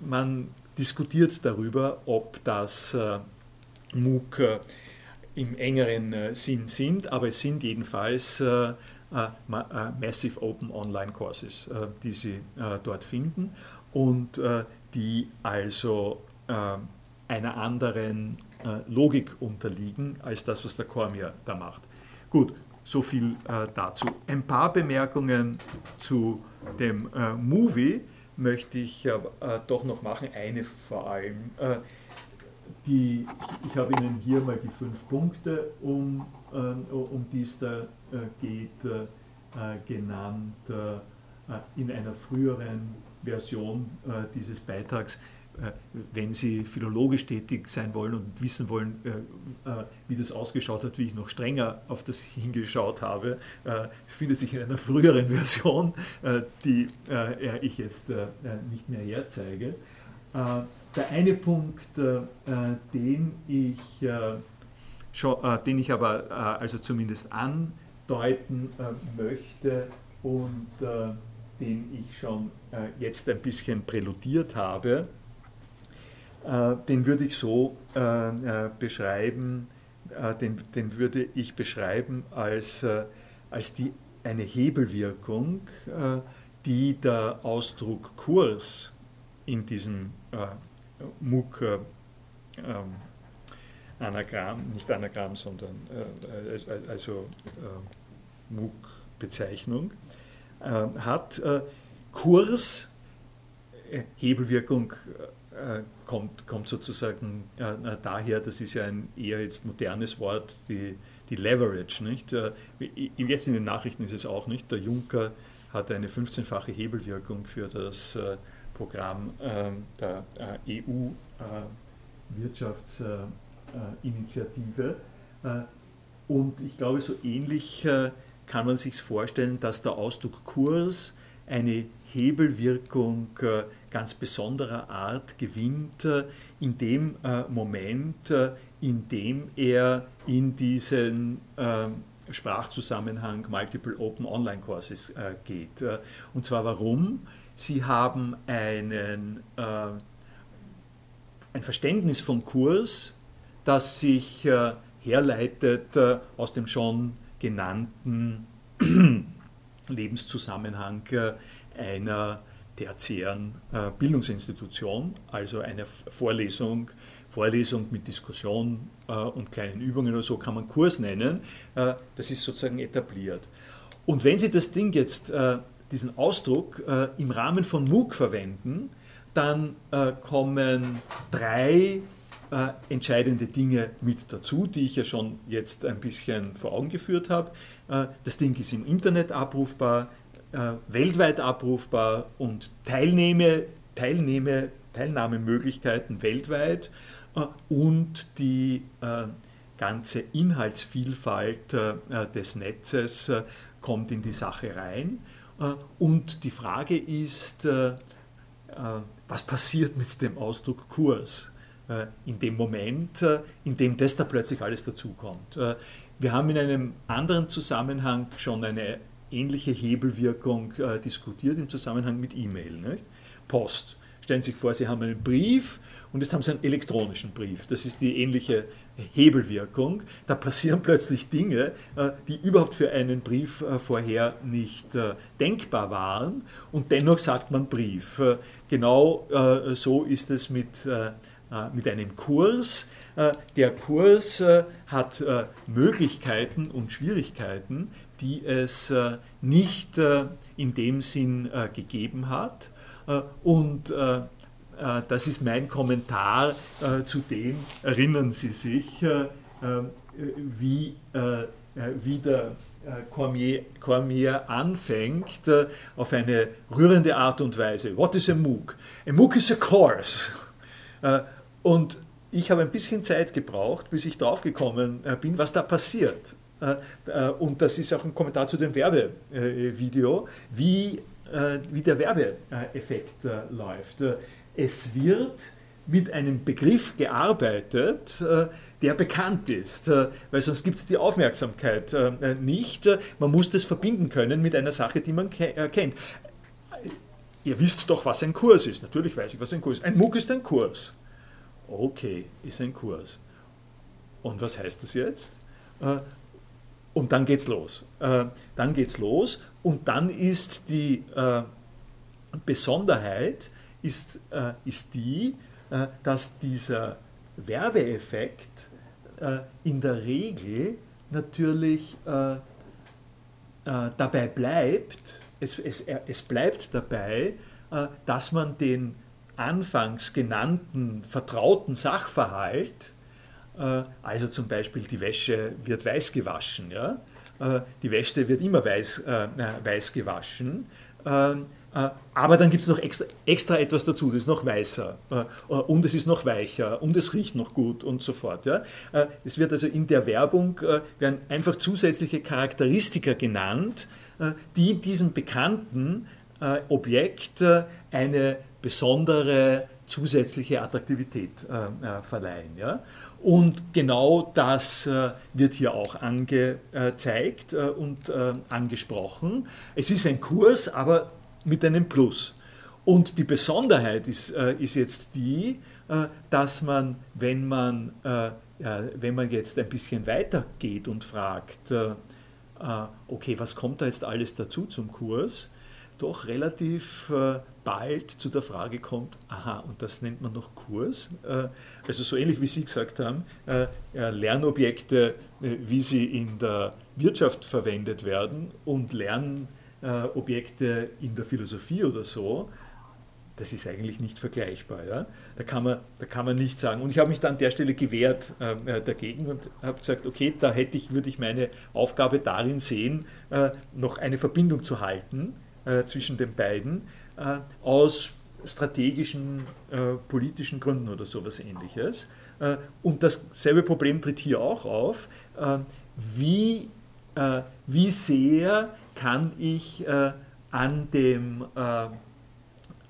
man diskutiert darüber, ob das äh, MOOC äh, im engeren äh, Sinn sind, aber es sind jedenfalls Massive Open Online Courses, die Sie dort finden und die also einer anderen Logik unterliegen als das, was der Cormier da macht. Gut, so viel dazu. Ein paar Bemerkungen zu dem Movie möchte ich äh, doch noch machen, eine vor allem. Äh, die, ich habe Ihnen hier mal die fünf Punkte, um, um die es da geht, genannt in einer früheren Version dieses Beitrags äh, wenn Sie philologisch tätig sein wollen und wissen wollen, äh, äh, wie das ausgeschaut hat, wie ich noch strenger auf das hingeschaut habe, findet sich in einer früheren Version, die ich jetzt nicht mehr herzeige. Der eine Punkt, den ich, den ich aber also zumindest andeuten möchte und den ich schon jetzt ein bisschen präludiert habe, äh, den würde ich so äh, äh, beschreiben, den, den würde ich beschreiben als, als die, eine Hebelwirkung, die der Ausdruck Kurs in diesem MOOC ähm, Anagramm, nicht Anagramm, sondern also MOOC-Bezeichnung hat. Kurs, Hebelwirkung äh, kommt, kommt sozusagen äh, daher, das ist ja ein eher jetzt modernes Wort, die, die Leverage. Nicht? Äh, jetzt in den Nachrichten ist es auch nicht. Der Juncker hat eine 15-fache Hebelwirkung für das äh, Programm ähm, der äh, EU-Wirtschaftsinitiative. Äh, und ich glaube, so ähnlich kann man sich vorstellen, dass der Ausdruck Kurs eine Hebelwirkung äh, ganz besonderer Art gewinnt äh, in dem äh, Moment, in dem er in diesen Sprachzusammenhang Multiple Open Online Courses geht. Und zwar warum? Sie haben einen, ein Verständnis vom Kurs, das sich herleitet aus dem schon genannten Lebenszusammenhang einer tertiären äh, Bildungsinstitution, also eine Vorlesung, Vorlesung mit Diskussion äh, und kleinen Übungen oder so kann man Kurs nennen. Äh, das ist sozusagen etabliert. Und wenn Sie das Ding jetzt, diesen Ausdruck im Rahmen von MOOC verwenden, dann kommen drei entscheidende Dinge mit dazu, die ich ja schon jetzt ein bisschen vor Augen geführt habe. das Ding ist im Internet abrufbar, äh, weltweit abrufbar und Teilnehme, Teilnehme, Teilnahmemöglichkeiten weltweit äh, und die äh, ganze Inhaltsvielfalt äh, des Netzes äh, kommt in die Sache rein. Äh, und die Frage ist, was passiert mit dem Ausdruck Kurs? in dem Moment, in dem das da plötzlich alles dazukommt. Wir haben in einem anderen Zusammenhang schon eine ähnliche Hebelwirkung äh, diskutiert im Zusammenhang mit E-Mail. Post. Stellen Sie sich vor, Sie haben einen Brief und jetzt haben Sie einen elektronischen Brief. Das ist die ähnliche Hebelwirkung. Da passieren plötzlich Dinge, äh, die überhaupt für einen Brief äh, vorher nicht äh, denkbar waren und dennoch sagt man Brief. Genau so ist es mit, mit einem Kurs. Der Kurs hat Möglichkeiten und Schwierigkeiten, die es äh, nicht äh, in dem Sinn äh, gegeben hat. Und das ist mein Kommentar zu dem, erinnern Sie sich, wie, wie der Cormier, Cormier anfängt auf eine rührende Art und Weise. What is a MOOC? A MOOC is a course. Und ich habe ein bisschen Zeit gebraucht, bis ich draufgekommen bin, was da passiert. Äh, äh, und das ist auch ein Kommentar zu dem Werbevideo, wie, äh, wie der Werbeeffekt läuft. Es wird mit einem Begriff gearbeitet, der bekannt ist, weil sonst gibt es die Aufmerksamkeit nicht. Man muss das verbinden können mit einer Sache, die man kennt. Ihr wisst doch, was ein Kurs ist. Natürlich weiß ich, was ein Kurs ist. Ein MOOC ist ein Kurs. Okay, ist ein Kurs. Und was heißt das jetzt? Und dann geht's los. Äh, dann geht's los und dann ist die äh, Besonderheit ist, äh, ist die, äh, dass dieser Werbeeffekt äh, in der Regel natürlich äh, dabei bleibt, es, es, es bleibt dabei, dass man den anfangs genannten vertrauten Sachverhalt, also zum Beispiel die Wäsche wird weiß gewaschen, ja? Äh, die Wäsche wird immer weiß, äh, weiß gewaschen, ähm, aber dann gibt es noch extra, extra, etwas dazu, das ist noch weißer und es ist noch weicher und es riecht noch gut und so fort. Ja? Es wird also in der Werbung werden einfach zusätzliche Charakteristika genannt, die diesem bekannten Objekt eine besondere zusätzliche Attraktivität verleihen. Ja? Und genau das äh, wird hier auch angezeigt äh, und äh, angesprochen. Es ist ein Kurs, aber mit einem Plus. Und die Besonderheit ist, ist jetzt die, dass man, wenn man, wenn man jetzt ein bisschen weiter geht und fragt, okay, was kommt da jetzt alles dazu zum Kurs, doch relativ bald zu der Frage kommt, aha, und das nennt man noch Kurs. Äh, also so ähnlich wie Sie gesagt haben, äh, Lernobjekte, äh, wie sie in der Wirtschaft verwendet werden und Lernobjekte in der Philosophie oder so, das ist eigentlich nicht vergleichbar. Ja? Da, kann man, da kann man nicht sagen. Und ich habe mich dann an der Stelle gewehrt äh, dagegen und habe gesagt, okay, da hätte ich, würde ich meine Aufgabe darin sehen, äh, noch eine Verbindung zu halten äh, zwischen den beiden äh, aus strategischen, äh, politischen Gründen oder sowas ähnliches. Äh, und dasselbe Problem tritt hier auch auf. wie, wie sehr kann ich an dem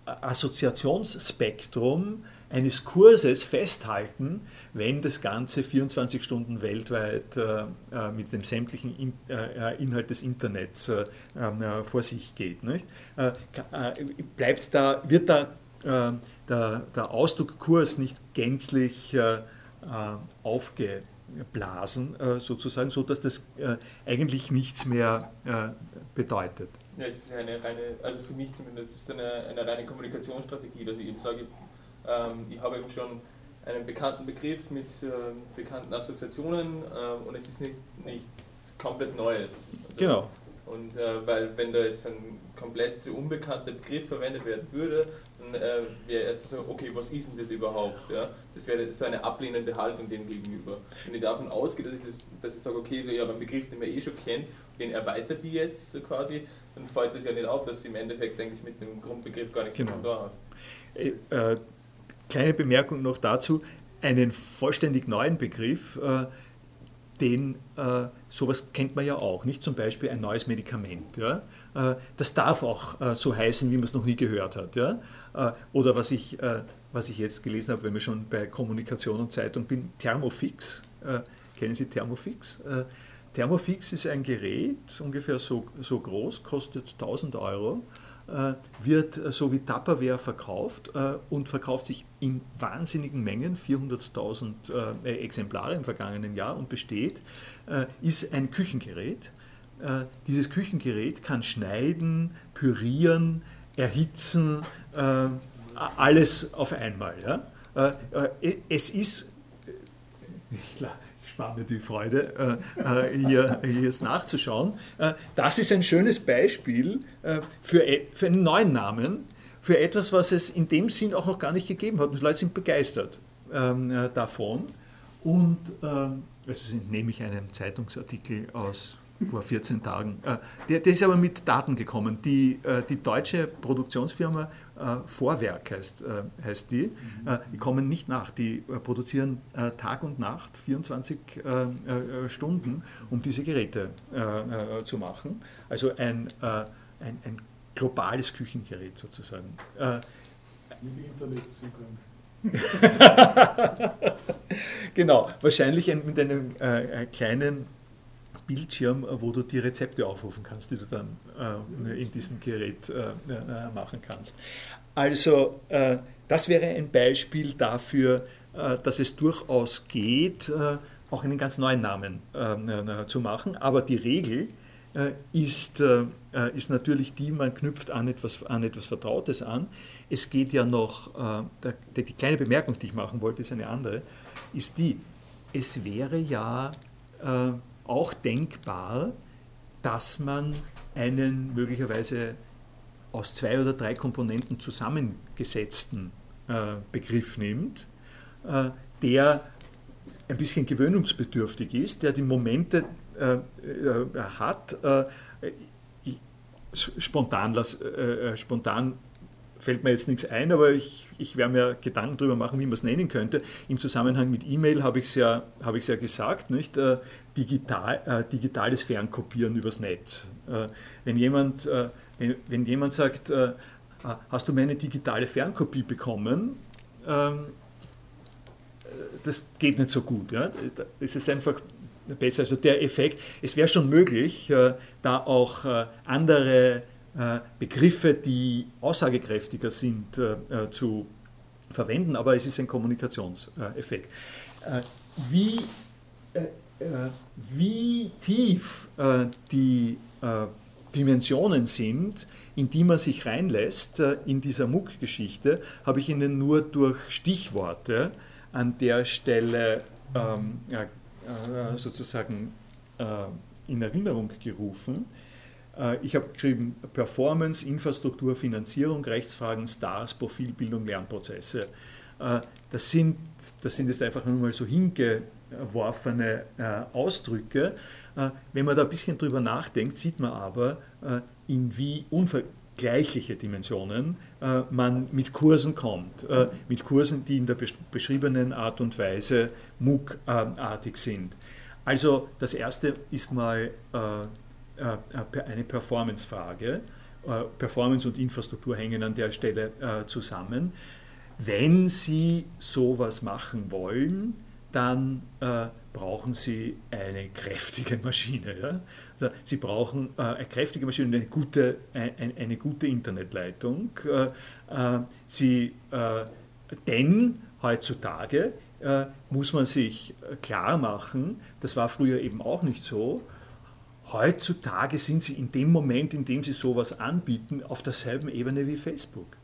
Assoziationsspektrum eines Kurses festhalten, wenn das Ganze 24 Stunden weltweit äh, äh, mit dem sämtlichen In äh, äh Inhalt des Internets äh, ähm, äh, vor sich geht. bleibt da, wird da der, der, Ausdruck Kurs nicht gänzlich aufgeblasen, sozusagen, so dass das eigentlich nichts mehr bedeutet. Ja, es ist eine reine, also für mich zumindest, es ist eine, eine reine Kommunikationsstrategie, dass ich eben sage, ähm, ich habe eben schon einen bekannten Begriff mit äh, bekannten Assoziationen äh, und es ist nicht, nichts komplett Neues. Also, genau. Und äh, weil wenn da jetzt ein komplett unbekannter Begriff verwendet werden würde, dann äh, wäre erstmal so, okay, was ist denn das überhaupt? Ja? Das wäre so eine ablehnende Haltung dem gegenüber. Wenn ich davon ausgehe, dass ich, das, dass ich sage, okay, ja, einen Begriff, den wir eh schon kennen, den erweitert die jetzt quasi, dann fällt das ja nicht auf, dass sie im Endeffekt eigentlich mit dem Grundbegriff gar nichts genau. zu tun hat. Kleine Bemerkung noch dazu, einen vollständig neuen Begriff, äh, den äh, sowas kennt man ja auch, nicht zum Beispiel ein neues Medikament. Ja? Äh, das darf auch äh, so heißen, wie man es noch nie gehört hat. Ja? Oder was ich, was ich jetzt gelesen habe, wenn wir schon bei Kommunikation und Zeitung bin, Thermofix. kennen Sie Thermofix? Thermofix ist ein Gerät, ungefähr so, so groß, kostet 1000 Euro wird äh, so wie Tupperware verkauft äh, und verkauft sich in wahnsinnigen Mengen, 400.000 Exemplare im vergangenen Jahr und besteht, ist ein Küchengerät. Dieses Küchengerät kann schneiden, pürieren, erhitzen, alles auf einmal. Es ist, war mir die Freude, äh, äh, hier, hier es nachzuschauen. Äh, das ist ein schönes Beispiel für, e, für einen neuen Namen, für etwas, was es in dem Sinn auch noch gar nicht gegeben hat. Und die Leute sind begeistert ähm, davon. Und ähm, also nehme ich einen Zeitungsartikel aus vor 14 Tagen. Äh, der, der, ist aber mit Daten gekommen. Die, äh, die deutsche Produktionsfirma äh, Vorwerk heißt, heißt die. Mhm. Die kommen nicht nach. Die produzieren Tag und Nacht, 24 Stunden, um diese Geräte zu machen. Also ein, ein, ein globales Küchengerät sozusagen. Mit Internetzugang. genau, wahrscheinlich mit einem kleinen Bildschirm, äh, wo du die Rezepte aufrufen kannst, die du dann äh, in diesem Gerät äh, äh machen kannst. Also äh, das wäre ein Beispiel dafür, äh, dass es durchaus geht, auch einen ganz neuen Namen zu machen. Aber die Regel ist, ist natürlich die, man knüpft an etwas, an etwas Vertrautes an. Es geht ja noch, die kleine Bemerkung, die ich machen wollte, ist eine andere, ist die, es wäre ja auch denkbar, dass man einen möglicherweise aus zwei oder drei Komponenten zusammengesetzten Begriff nimmt, der ein bisschen gewöhnungsbedürftig ist, der die Momente hat, spontan, spontan fällt mir jetzt nichts ein, aber ich, ich werde mir Gedanken darüber machen, wie man es nennen könnte. Im Zusammenhang mit E-Mail habe ich es ja, ja gesagt, nicht? Äh, digital, äh, digitales Fernkopieren übers Netz. Äh, wenn, jemand, äh, wenn, wenn, jemand sagt, äh, hast du meine digitale Fernkopie bekommen, ähm, das geht nicht so gut. Ja? Es ist einfach besser. Also der Effekt, es wäre schon möglich, äh, da auch andere äh, Begriffe, die aussagekräftiger sind, äh, äh, zu verwenden, aber es ist ein Kommunikationseffekt. Wie, wie tief die Dimensionen sind, in die man sich reinlässt in dieser MOOC-Geschichte, habe ich Ihnen nur durch Stichworte an der Stelle ähm, sozusagen in Erinnerung gerufen. Äh, ich habe geschrieben Performance, Infrastruktur, Finanzierung, Rechtsfragen, Stars, Profilbildung, Lernprozesse. Äh, das sind, das sind jetzt einfach nur mal so hingeworfene äh, Ausdrücke. Wenn man da ein bisschen drüber nachdenkt, sieht man aber, in wie unvergleichliche Dimensionen man mit Kursen kommt. Mit Kursen, die in der beschriebenen Art und Weise MOOC-artig sind. Also das erste ist mal eine Performance-Frage. Äh, Performance und Infrastruktur hängen an der Stelle äh, zusammen. Wenn Sie sowas machen wollen, dann brauchen Sie eine kräftige Maschine. Ja? Sie brauchen eine kräftige Maschine und eine gute, eine gute Internetleitung. Sie, denn heutzutage muss man sich klar machen, das war früher eben auch nicht so, Heutzutage sind sie in dem Moment, in dem sie sowas anbieten, auf derselben Ebene wie Facebook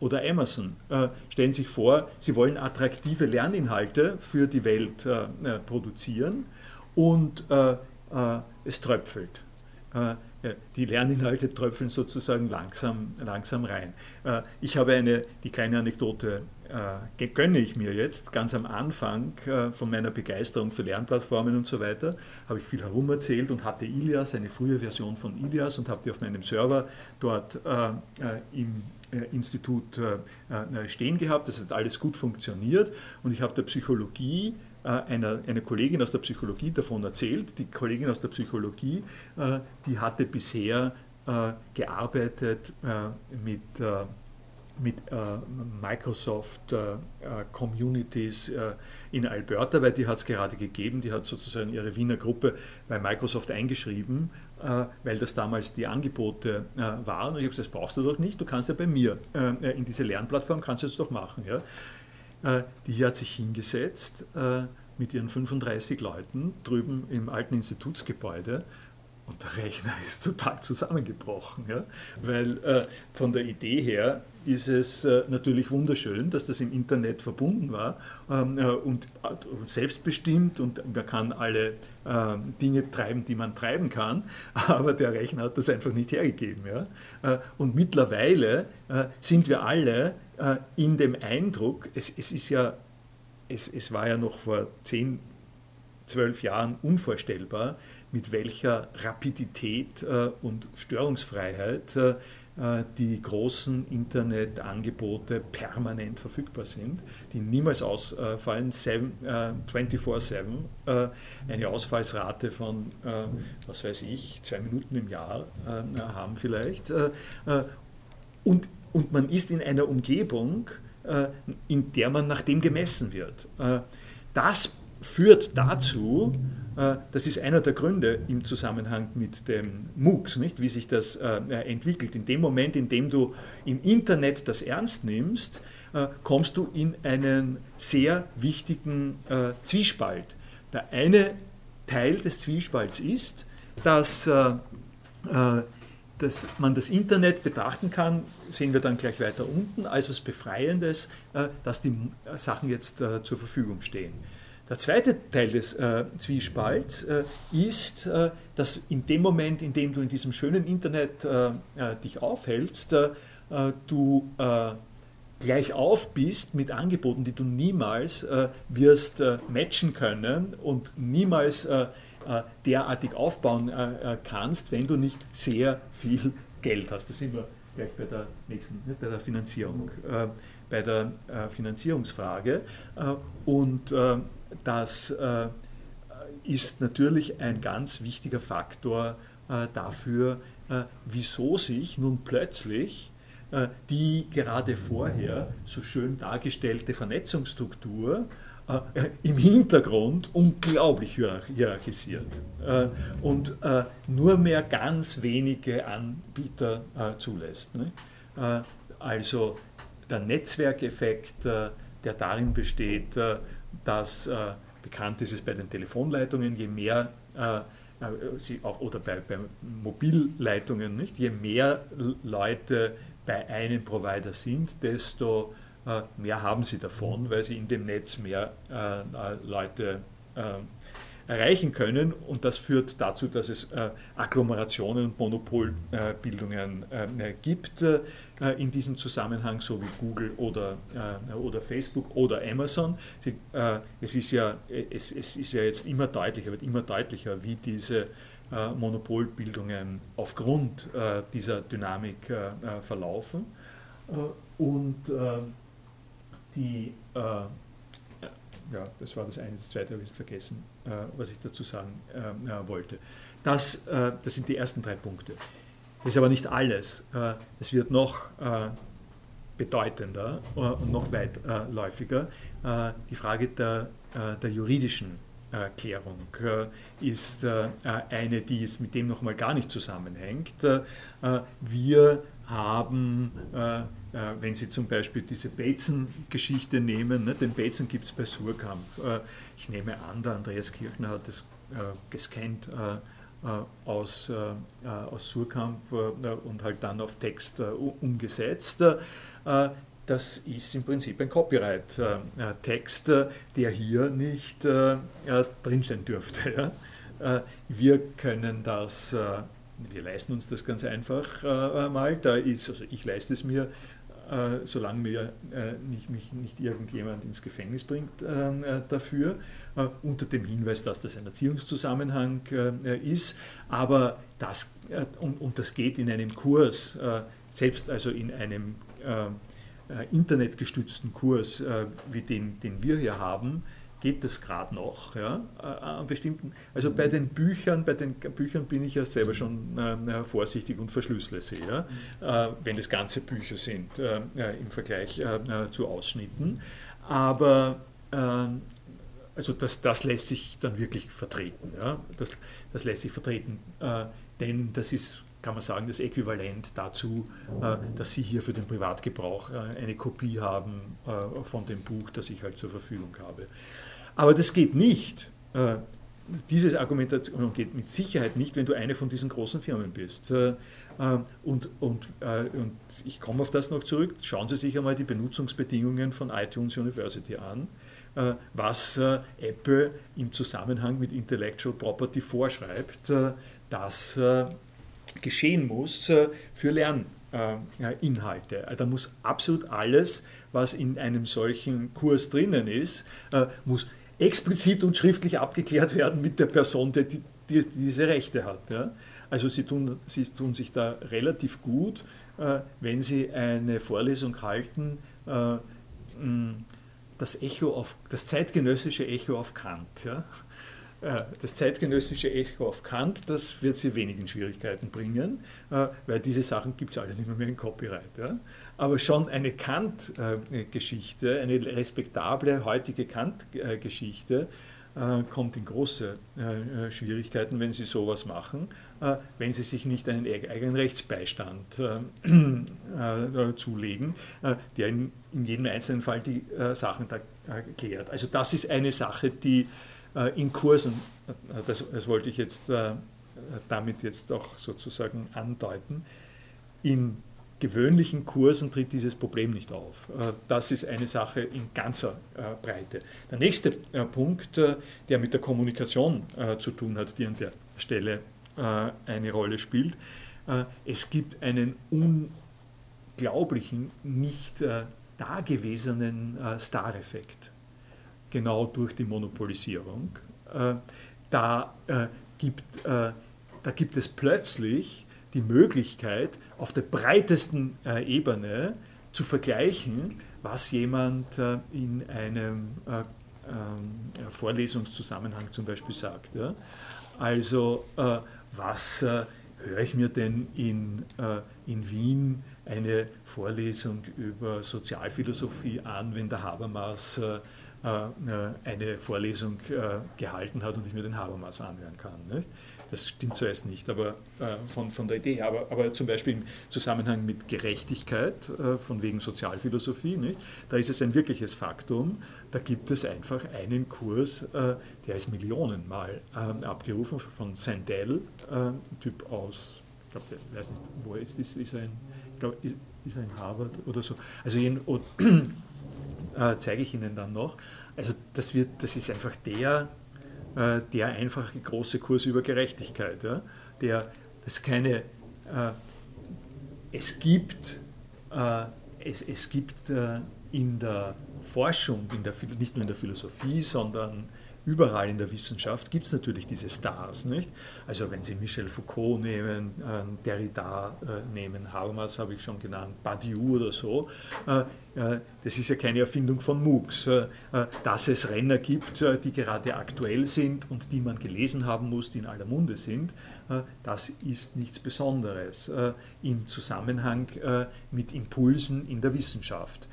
oder Amazon. Äh, stellen sich vor, Sie wollen attraktive Lerninhalte für die Welt äh, äh produzieren und äh, äh es tröpfelt. Äh, die Lerninhalte tröpfeln sozusagen langsam, langsam rein. ich habe eine, die kleine Anekdote äh, gönne ich mir jetzt. Ganz am Anfang äh, von meiner Begeisterung für Lernplattformen und so weiter habe ich viel herumerzählt und hatte Ilias, eine frühe Version von Ilias und habe die auf meinem Server dort äh, äh im äh, Institut stehen gehabt. Das hat alles gut funktioniert und ich habe der Psychologie einer, einer Kollegin aus der Psychologie davon erzählt. Die Kollegin aus der Psychologie, die hatte bisher gearbeitet mit mit äh, Microsoft äh, äh, Communities äh, in Alberta, weil die hat es gerade gegeben, die hat sozusagen ihre Wiener Gruppe bei Microsoft eingeschrieben, äh, weil das damals die Angebote äh, waren. Und ich habe gesagt, das brauchst du doch nicht, du kannst ja bei mir in diese Lernplattform, kannst du es doch machen. Ja? die hat sich hingesetzt mit ihren 35 Leuten drüben im alten Institutsgebäude und der Rechner ist total zusammengebrochen, ja? weil äh, von der Idee her ist es äh, natürlich wunderschön, dass das im Internet verbunden war ähm, äh, und, und, selbstbestimmt und man kann alle ähm, Dinge treiben, die man treiben kann, aber der Rechner hat das einfach nicht hergegeben. Äh, und mittlerweile äh, sind wir alle äh, in dem Eindruck, es, ist ja, es, es war ja noch vor zehn, zwölf Jahren unvorstellbar, mit welcher Rapidität äh, und Störungsfreiheit äh, äh, die großen Internetangebote permanent verfügbar sind, die niemals ausfallen, 24-7, eine Ausfallsrate von, was weiß ich, zwei Minuten im Jahr haben vielleicht. Und, und man ist in einer Umgebung, in der man nach dem gemessen wird. Das führt dazu, äh, das ist einer der Gründe im Zusammenhang mit dem MOOCs, nicht, wie sich das äh, entwickelt. In dem Moment, in dem du im Internet das ernst nimmst, äh, kommst du in einen sehr wichtigen Zwiespalt. Der eine Teil des Zwiespalts ist, dass, dass man das Internet betrachten kann, sehen wir dann gleich weiter unten, als etwas Befreiendes, dass die Sachen jetzt zur Verfügung stehen. Der zweite Teil des äh, Zwiespalts äh, ist, äh, dass in dem Moment, in dem du in diesem schönen Internet äh, äh, dich aufhältst, äh, du gleich auf bist mit Angeboten, die du niemals wirst matchen können und niemals derartig aufbauen kannst, wenn du nicht sehr viel Geld hast. Da sind wir gleich bei der nächsten, ne, bei der Finanzierung, bei der Finanzierungsfrage. und das ist natürlich ein ganz wichtiger Faktor dafür, wieso sich nun plötzlich äh, die gerade vorher so schön dargestellte Vernetzungsstruktur äh, im Hintergrund unglaublich hierarchisiert äh, und nur mehr ganz wenige Anbieter zulässt. Ne? Also der Netzwerkeffekt, der darin besteht, dass bekannt ist es bei den Telefonleitungen, je mehr sie auch oder bei, bei Mobilleitungen, nicht? je mehr Leute bei einem Provider sind, desto äh, mehr haben sie davon, weil sie in dem Netz mehr äh, äh, Leute erreichen können und das führt dazu, dass es Agglomerationen und Monopolbildungen gibt in diesem Zusammenhang, so wie Google oder, oder Facebook oder Amazon. Sie, es, ist ja, es, es ist ja jetzt immer deutlicher, wird immer deutlicher, wie diese äh, Monopolbildungen aufgrund äh, dieser Dynamik äh, verlaufen. und die, ja, das war das eine, das zweite habe ich jetzt vergessen, was ich dazu sagen wollte. Das, das sind die ersten drei Punkte. Das ist aber nicht alles. Es wird noch bedeutender und noch weitläufiger. Die Frage der, der juridischen Klärung äh, ist äh, eine, die es mit dem nochmal gar nicht zusammenhängt. Äh, wir haben, wenn Sie zum Beispiel diese Bateson-Geschichte nehmen, ne, den Bateson gibt es bei Surkamp. Ich nehme an, der Andreas Kirchner hat das gescannt aus, aus Surkamp und halt dann auf Text umgesetzt das ist im Prinzip ein Copyright-Text, äh, der hier nicht äh, drinstehen dürfte. Wir können das, äh, wir leisten uns das ganz einfach mal, da ist, also ich leiste es mir, solange mir nicht, mich nicht irgendjemand ins Gefängnis bringt dafür, unter dem Hinweis, dass das ein Erziehungszusammenhang ist. Aber das, und, und das geht in einem Kurs, selbst also in einem äh, internetgestützten Kurs, äh, wie den, den wir hier haben, geht das gerade noch. Ja, äh, an bestimmten, also bei den Büchern, bei den Büchern bin ich ja selber schon äh, vorsichtig und verschlüssele sie, ja, äh, wenn es ganze Bücher sind äh, im Vergleich zu Ausschnitten. Aber also das, das lässt sich dann wirklich vertreten. Ja, das, das lässt sich vertreten, denn das ist kann man sagen, das Äquivalent dazu, äh, dass Sie hier für den Privatgebrauch äh, eine Kopie haben äh, von dem Buch, das ich halt zur Verfügung habe. Aber das geht nicht. Diese Argumentation geht mit Sicherheit nicht, wenn du eine von diesen großen Firmen bist. Und, und, und ich komme auf das noch zurück. Schauen Sie sich einmal die Benutzungsbedingungen von iTunes University an, was Apple im Zusammenhang mit Intellectual Property vorschreibt, dass geschehen muss äh, für Lerninhalte. Da muss absolut alles, was in einem solchen Kurs drinnen ist, äh, muss explizit und schriftlich abgeklärt werden mit der Person, die, die, die diese Rechte hat. Also sie tun, sie tun sich da relativ gut, äh, wenn sie eine Vorlesung halten, das, Echo auf, das zeitgenössische Echo auf Kant. Ja? Äh, das zeitgenössische Echo auf Kant, das wird sie wenig in Schwierigkeiten bringen, äh, weil diese Sachen gibt es alle nicht mehr in Copyright. Aber schon eine Kant-Geschichte, eine respektable heutige Kant-Geschichte, äh, kommt in große Schwierigkeiten, wenn Sie sowas machen, wenn Sie sich nicht einen eigenen Rechtsbeistand zulegen, der in jedem einzelnen Fall die Sachen da klärt. Also das ist eine Sache, die äh, in Kursen, äh, das, das, wollte ich jetzt äh, damit jetzt auch sozusagen andeuten, in gewöhnlichen Kursen tritt dieses Problem nicht auf. Das ist eine Sache in ganzer Breite. Der nächste Punkt, der mit der Kommunikation zu tun hat, die an der Stelle eine Rolle spielt, es gibt einen unglaublichen, nicht dagewesenen äh, Star-Effekt, genau durch die Monopolisierung. Äh, da, äh, gibt, äh, da gibt es plötzlich die Möglichkeit, auf der breitesten Ebene zu vergleichen, was jemand in einem ähm, Vorlesungszusammenhang zum Beispiel sagt. Also was höre ich mir denn in, in Wien eine Vorlesung über Sozialphilosophie an, wenn der Habermas eine Vorlesung äh, gehalten hat und ich mir den Habermas anhören kann. Nicht? Das stimmt zuerst nicht, aber von, von der Idee her. Aber, aber zum Beispiel im Zusammenhang mit Gerechtigkeit, von wegen Sozialphilosophie, nicht? da ist es ein wirkliches Faktum. Da gibt es einfach einen Kurs, der ist millionenmal abgerufen von Sandel, ein Typ aus, ich glaube, ich weiß nicht, wo er ist, ist, ist ein glaube, ist, ist er in Harvard oder so. Also jeden, äh, zeige ich Ihnen dann noch. Also das, wird, das ist einfach der, äh, der einfache große Kurs über Gerechtigkeit. Ja? Der, das keine, äh, es gibt, äh, es, es gibt äh, in der Forschung, in der, nicht nur in der Philosophie, sondern überall in der Wissenschaft gibt es natürlich diese Stars. Nicht? Also wenn Sie Michel Foucault nehmen, äh, Derrida äh, nehmen, Habermas habe ich schon genannt, Badiou oder so, äh, äh das ist ja keine Erfindung von MOOCs. Äh, äh, dass es Renner gibt, die gerade aktuell sind und die man gelesen haben muss, die in aller Munde sind, das ist nichts Besonderes im Zusammenhang mit Impulsen in der Wissenschaft.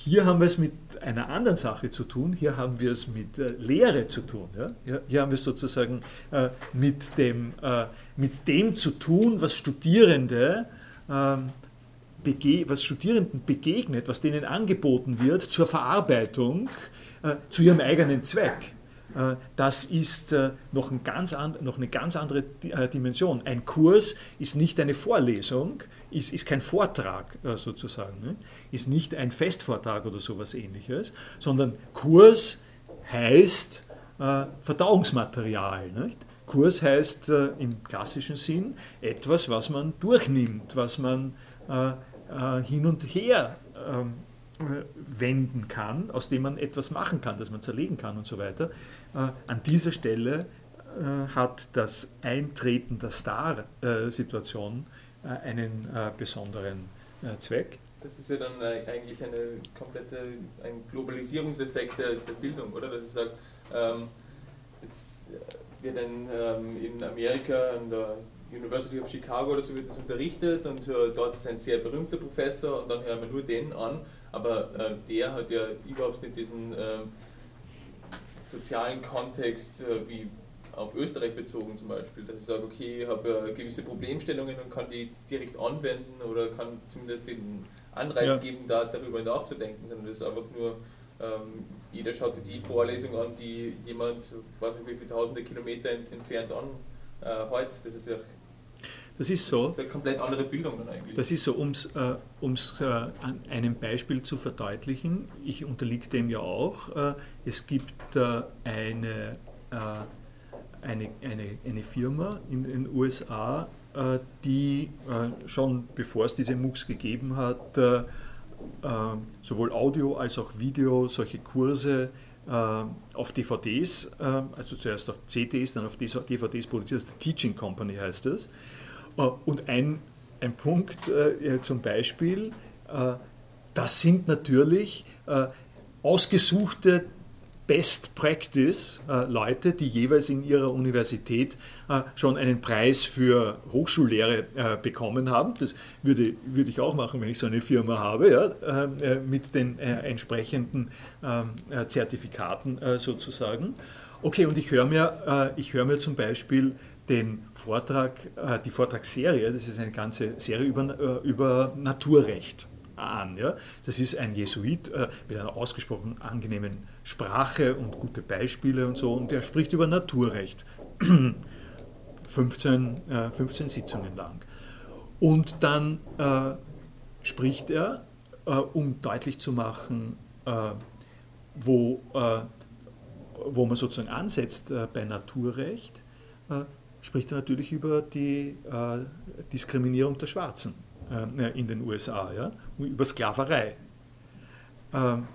Hier haben wir es mit einer anderen Sache zu tun, hier haben wir es mit äh, Lehre zu tun. Ja? Hier, haben wir es sozusagen äh, mit, dem, äh, mit dem zu tun, was Studierende, ähm, was Studierenden begegnet, was denen angeboten wird zur Verarbeitung äh, zu ihrem eigenen Zweck. Äh, das ist äh, noch, ein ganz noch, eine ganz andere äh, Dimension. Ein Kurs ist nicht eine Vorlesung, ist, ist kein Vortrag sozusagen, ne? ist nicht ein Festvortrag oder sowas ähnliches, sondern Kurs heißt Verdauungsmaterial. Nicht? Kurs heißt im klassischen Sinn etwas, was man durchnimmt, was man hin und her ähm, wenden kann, aus dem man etwas machen kann, das man zerlegen kann und so weiter. Äh, an dieser Stelle äh, hat das Eintreten der Star-Situation äh, einen besonderen Zweck. Das ist ja dann eigentlich eine komplette, ein Globalisierungseffekt der, Bildung, oder? Dass sage, ähm, jetzt wird ein, ähm, in Amerika an der University of Chicago oder so wird das unterrichtet und dort ist ein sehr berühmter Professor und dann hören wir nur den an, aber der hat ja überhaupt nicht diesen äh, sozialen Kontext äh, wie auf Österreich bezogen zum Beispiel, dass ich sage, okay, ich habe gewisse Problemstellungen und kann die direkt anwenden oder kann zumindest den Anreiz ja. geben, da, darüber nachzudenken, sondern das ist einfach nur, ähm, jeder schaut sich die Vorlesung an, die jemand, weiß nicht wie viele tausende Kilometer entfernt an äh, heute. Das ist ja das ist so. Das ist eine komplett andere Bildung dann eigentlich. Das ist so, um es äh, äh, an einem Beispiel zu verdeutlichen. Ich unterliege dem ja auch. Äh, es gibt äh, eine, äh, eine, eine, eine Firma in den USA, äh, die schon bevor es diese MOOCs gegeben hat, sowohl Audio als auch Video, solche Kurse auf DVDs, also zuerst auf CDs, dann auf DVDs produziert. Teaching Company heißt das. Äh, und ein, ein Punkt äh, zum Beispiel, äh, das sind natürlich ausgesuchte Best Practice Leute, die jeweils in ihrer Universität schon einen Preis für Hochschullehre bekommen haben. Das würde, würde ich auch machen, wenn ich so eine Firma habe, ja, mit den entsprechenden ähm, Zertifikaten sozusagen. Okay, und ich höre mir, ich hör mir zum Beispiel den Vortrag, äh, die Vortragsserie, das ist eine ganze Serie über, äh, über Naturrecht an. Ja? Das ist ein Jesuit äh, mit einer ausgesprochen angenehmen Sprache und gute Beispiele und so, und der spricht über Naturrecht. 15, 15 Sitzungen lang. Und dann äh, spricht er, äh, um deutlich zu machen, äh, wo, wo man sozusagen ansetzt bei Naturrecht, spricht er natürlich über die äh, Diskriminierung der Schwarzen äh, in den USA, ja? über Sklaverei. Ähm,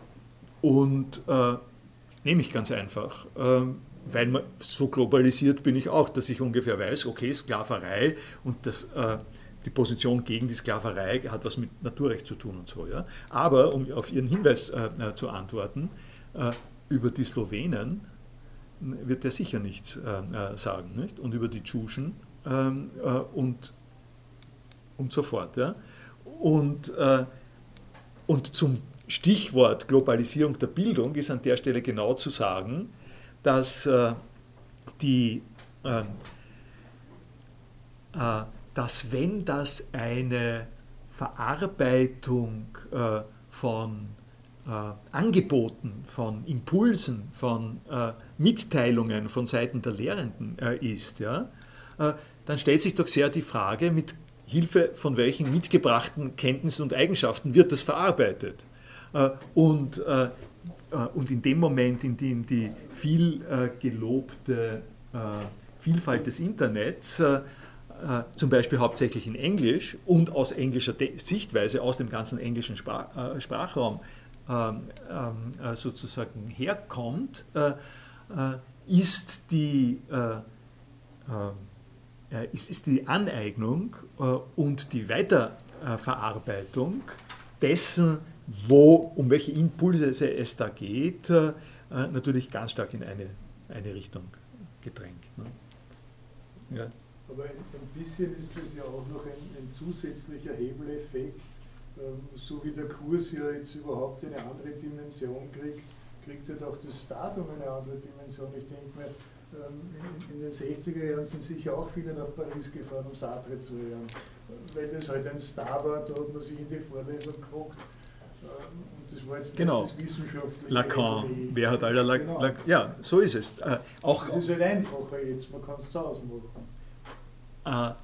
und äh, nehme ich ganz einfach. Ähm, weil man, so globalisiert bin ich auch, dass ich ungefähr weiß, okay, Sklaverei und das, äh, die Position gegen die Sklaverei hat was mit Naturrecht zu tun und so. Ja? Aber um auf Ihren Hinweis äh, äh zu antworten, über die Slowenen wird er sicher nichts äh, sagen. Nicht? Und über die Tschuschen ähm, und, und so fort. Ja? Und, und zum Stichwort Globalisierung der Bildung ist an der Stelle genau zu sagen, dass äh, die ähm, äh, dass wenn das eine Verarbeitung äh, von äh, Angeboten, von Impulsen, von äh, Mitteilungen von Seiten der Lehrenden äh, ist, ja, dann stellt sich doch sehr die Frage, mit Hilfe von welchen mitgebrachten Kenntnissen und Eigenschaften wird das verarbeitet. Und äh, und in dem Moment, in dem die viel äh, gelobte äh, Vielfalt des Internets, zum Beispiel hauptsächlich in Englisch und aus englischer Sichtweise, aus dem ganzen englischen Sprachraum sozusagen herkommt, ist die, ist, die Aneignung und die Weiterverarbeitung dessen, wo, um welche Impulse es da geht, äh, natürlich ganz stark in eine, eine Richtung gedrängt. Ne? Ja. Aber ein, bisschen ist das ja auch noch ein, ein zusätzlicher Hebeleffekt, ähm, so wie der Kurs ja jetzt überhaupt eine andere Dimension kriegt, kriegt halt auch das Datum eine andere Dimension. Ich denke mir, ähm, in, den 60er Jahren sind sicher auch viele nach Paris gefahren, um Sartre zu hören. Weil das halt ein Star war, da hat man sich in die Vorlesung geguckt das war jetzt genau. das wissenschaftliche. Lacan, wer hat alle Lacan? Genau. Lacan? Ja, so ist es. Äh, auch, das ist halt einfacher jetzt, man kann es zu Hause machen. Äh,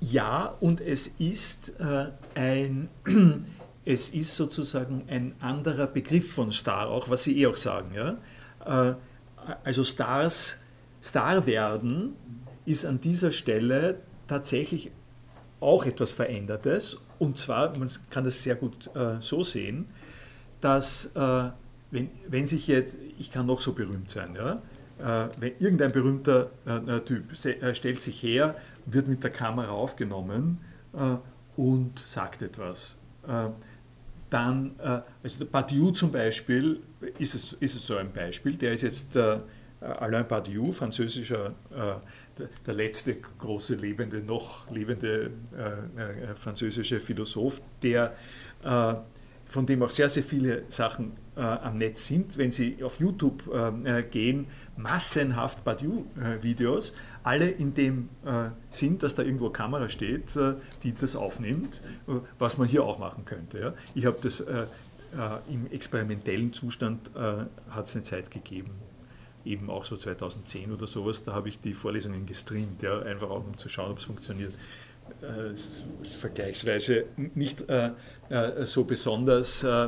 ja, und es ist äh, ein, es ist sozusagen ein anderer Begriff von Star, auch was Sie eh auch sagen. Ja? Äh, also Stars, Star werden ist an dieser Stelle tatsächlich auch etwas Verändertes. Und zwar, man kann das sehr gut äh, so sehen, dass äh, wenn, wenn sich jetzt, ich kann noch so berühmt sein, ja, äh, wenn irgendein berühmter äh, Typ stellt sich her, wird mit der Kamera aufgenommen äh, und sagt etwas. dann, also der Badiou zum Beispiel ist es, ist es so ein Beispiel, der ist jetzt Alain Badiou, französischer der letzte große lebende, noch lebende äh, äh, französische Philosoph, der, äh, von dem auch sehr, sehr viele Sachen äh, am Netz sind. Wenn Sie auf YouTube äh, gehen, massenhaft Badiou-Videos, alle in dem sind, dass da irgendwo Kamera steht, die das aufnimmt, was man hier auch machen könnte. Ja? Ich habe das im experimentellen Zustand, hat es eine Zeit gegeben eben auch so 2010 oder sowas, da habe ich die Vorlesungen gestreamt, ja, einfach auch um zu schauen, ob es funktioniert. Äh, es ist vergleichsweise nicht äh, äh, so besonders äh,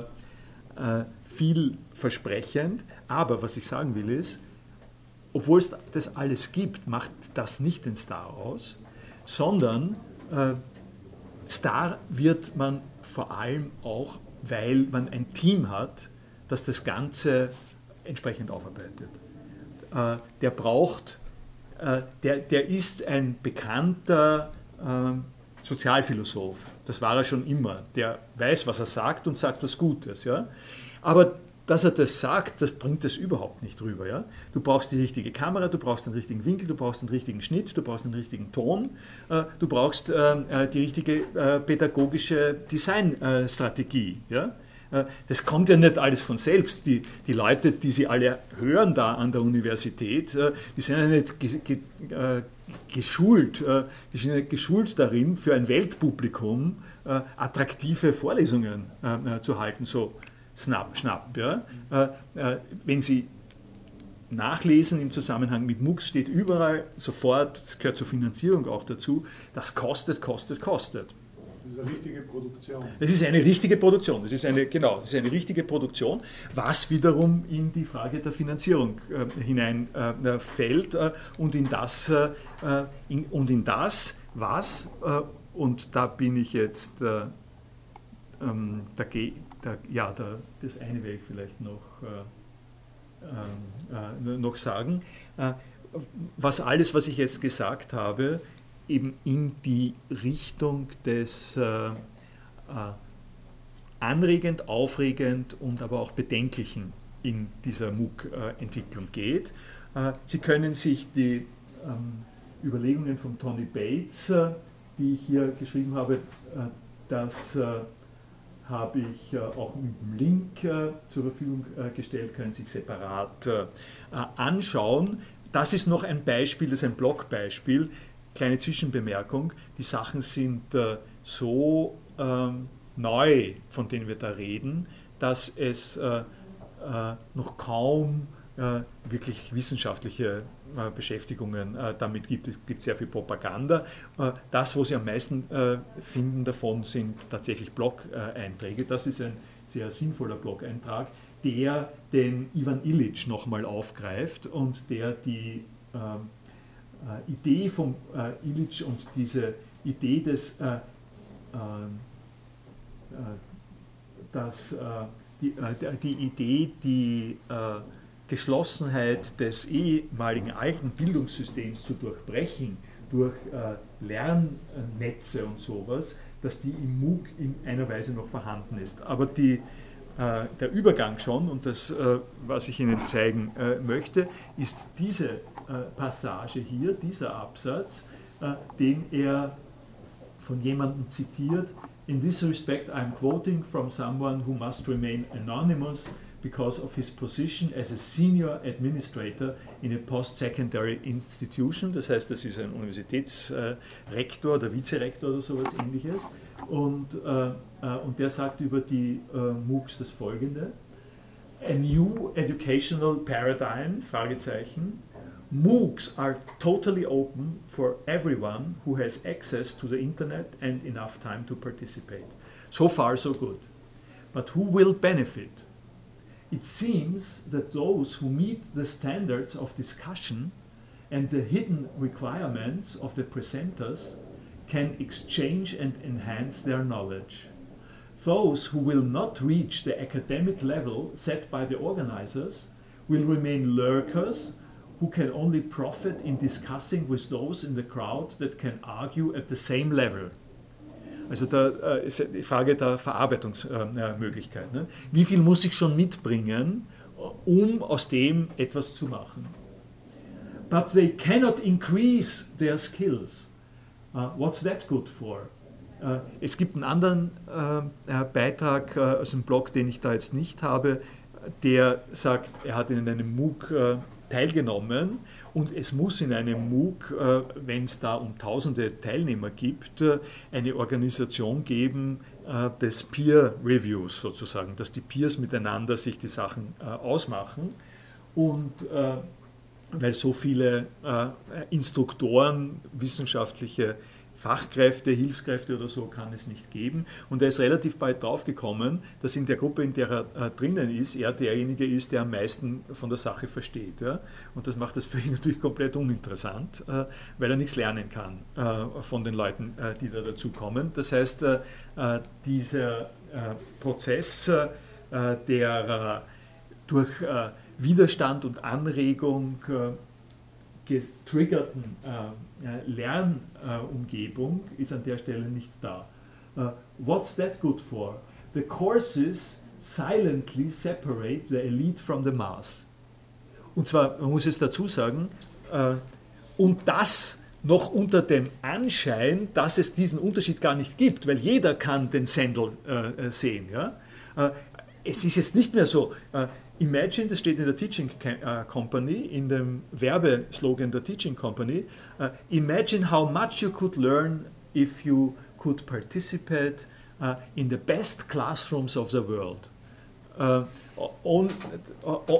äh, vielversprechend, aber was ich sagen will ist, obwohl es das alles gibt, macht das nicht den Star aus, sondern äh, Star wird man vor allem auch, weil man ein Team hat, das das Ganze entsprechend aufarbeitet. Äh, der braucht, äh, der, der ist ein bekannter äh, Sozialphilosoph. Das war er schon immer. Der weiß, was er sagt und sagt was Gutes. Ja? Aber dass er das sagt, das bringt das überhaupt nicht rüber. Ja? Du brauchst die richtige Kamera, du brauchst den richtigen Winkel, du brauchst den richtigen Schnitt, du brauchst den richtigen Ton, du brauchst die richtige pädagogische Designstrategie. Ja? Äh, das kommt ja nicht alles von selbst. Die, die Leute, die Sie alle hören da an der Universität, äh, die sind ja nicht ge, ge, äh, geschult, die sind ja geschult darin, für ein Weltpublikum attraktive Vorlesungen zu halten, so schnapp, schnapp. Ja? Wenn Sie nachlesen im Zusammenhang mit MOOCs steht überall sofort, das gehört zur Finanzierung auch dazu, das kostet, kostet, kostet. Das ist eine richtige Produktion. Das ist eine richtige Produktion. Das ist eine, genau, das ist eine richtige Produktion, was wiederum in die Frage der Finanzierung äh, hineinfällt äh, äh, und, in das, äh, in, und in das, was, äh, und da bin ich jetzt, äh, ähm, da ja, der, das eine werde ich vielleicht noch, äh, äh, noch sagen. Äh, was alles, was ich jetzt gesagt habe, eben in die Richtung des äh, äh, anregend, aufregend und aber auch bedenklichen in dieser MOOC-Entwicklung geht. Äh, Sie können sich die ähm, Überlegungen von Tony Bates, die ich hier geschrieben habe, das habe ich äh, auch dem Link äh, zur Verfügung gestellt, können Sie sich separat anschauen. Das ist noch ein Beispiel, das ist ein Blogbeispiel. Kleine Zwischenbemerkung, die Sachen sind so ähm, neu, von denen wir da reden, dass es noch kaum wirklich wissenschaftliche äh, Beschäftigungen äh, damit gibt. Es gibt sehr viel Propaganda. Äh, das, wo Sie am meisten finden davon, sind tatsächlich Blog-Einträge. Das ist ein sehr sinnvoller Blog-Eintrag, der den Ivan Illich nochmal aufgreift und der die Idee von Illich und diese Idee des dass die, die Idee, die Geschlossenheit des ehemaligen alten Bildungssystems zu durchbrechen durch äh, Lernnetze und sowas, dass die im MOOC in einer Weise noch vorhanden ist. Aber die, äh, der Übergang schon, und das, äh, was ich Ihnen zeigen äh, möchte, ist diese äh, Passage hier, dieser Absatz, äh, den er von jemandem zitiert. In this respect, I'm quoting from someone who must remain anonymous because of his position as a senior administrator in a post-secondary institution. Das heißt, das ist ein Universitätsrektor oder Vizerektor oder sowas ähnliches. Und, äh, äh, und der sagt über die äh, MOOCs das folgende. A new educational paradigm, Fragezeichen. MOOCs are totally open for everyone who has access to the internet and enough time to participate. So far, so good. But who will benefit? It seems that those who meet the standards of discussion and the hidden requirements of the presenters can exchange and enhance their knowledge. Those who will not reach the academic level set by the organizers will remain lurkers who can only profit in discussing with those in the crowd that can argue at the same level. Also da äh, ist die Frage der Verarbeitungsmöglichkeit. Ne? Wie viel muss ich schon mitbringen, um aus dem etwas zu machen? But they cannot increase their skills. Uh, what's that good for? Es gibt einen anderen Beitrag aus dem Blog, den ich da jetzt nicht habe, der sagt, er hat in einem MOOC teilgenommen und es muss in einem MOOC, äh, wenn es da um tausende Teilnehmer gibt, äh, eine Organisation geben äh, des Peer Reviews sozusagen, dass die Peers miteinander sich die Sachen ausmachen und weil so viele Instruktoren, wissenschaftliche Fachkräfte, Hilfskräfte oder so kann es nicht geben. Und er ist relativ bald draufgekommen, dass in der Gruppe, in der er äh, drinnen ist, er derjenige ist, der am meisten von der Sache versteht. Ja? Und das macht das für ihn natürlich komplett uninteressant, äh, weil er nichts lernen kann äh, von den Leuten, äh, die da dazukommen. Das heißt, äh, äh, dieser Prozess, der durch Widerstand und Anregung getriggerten Lernumgebung ist an der Stelle nicht da. Uh, what's that good for? The courses silently separate the elite from the mass. Und zwar, man muss jetzt dazu sagen, uh, und das noch unter dem Anschein, dass es diesen Unterschied gar nicht gibt, weil jeder kann den Sendel äh, sehen. Äh, es ist jetzt nicht mehr so, äh, Imagine, das steht in der Teaching äh, Company, in dem Werbeslogan der Teaching Company. Uh, imagine how much you could learn if you could participate uh, in the best classrooms of the world. Uh, on,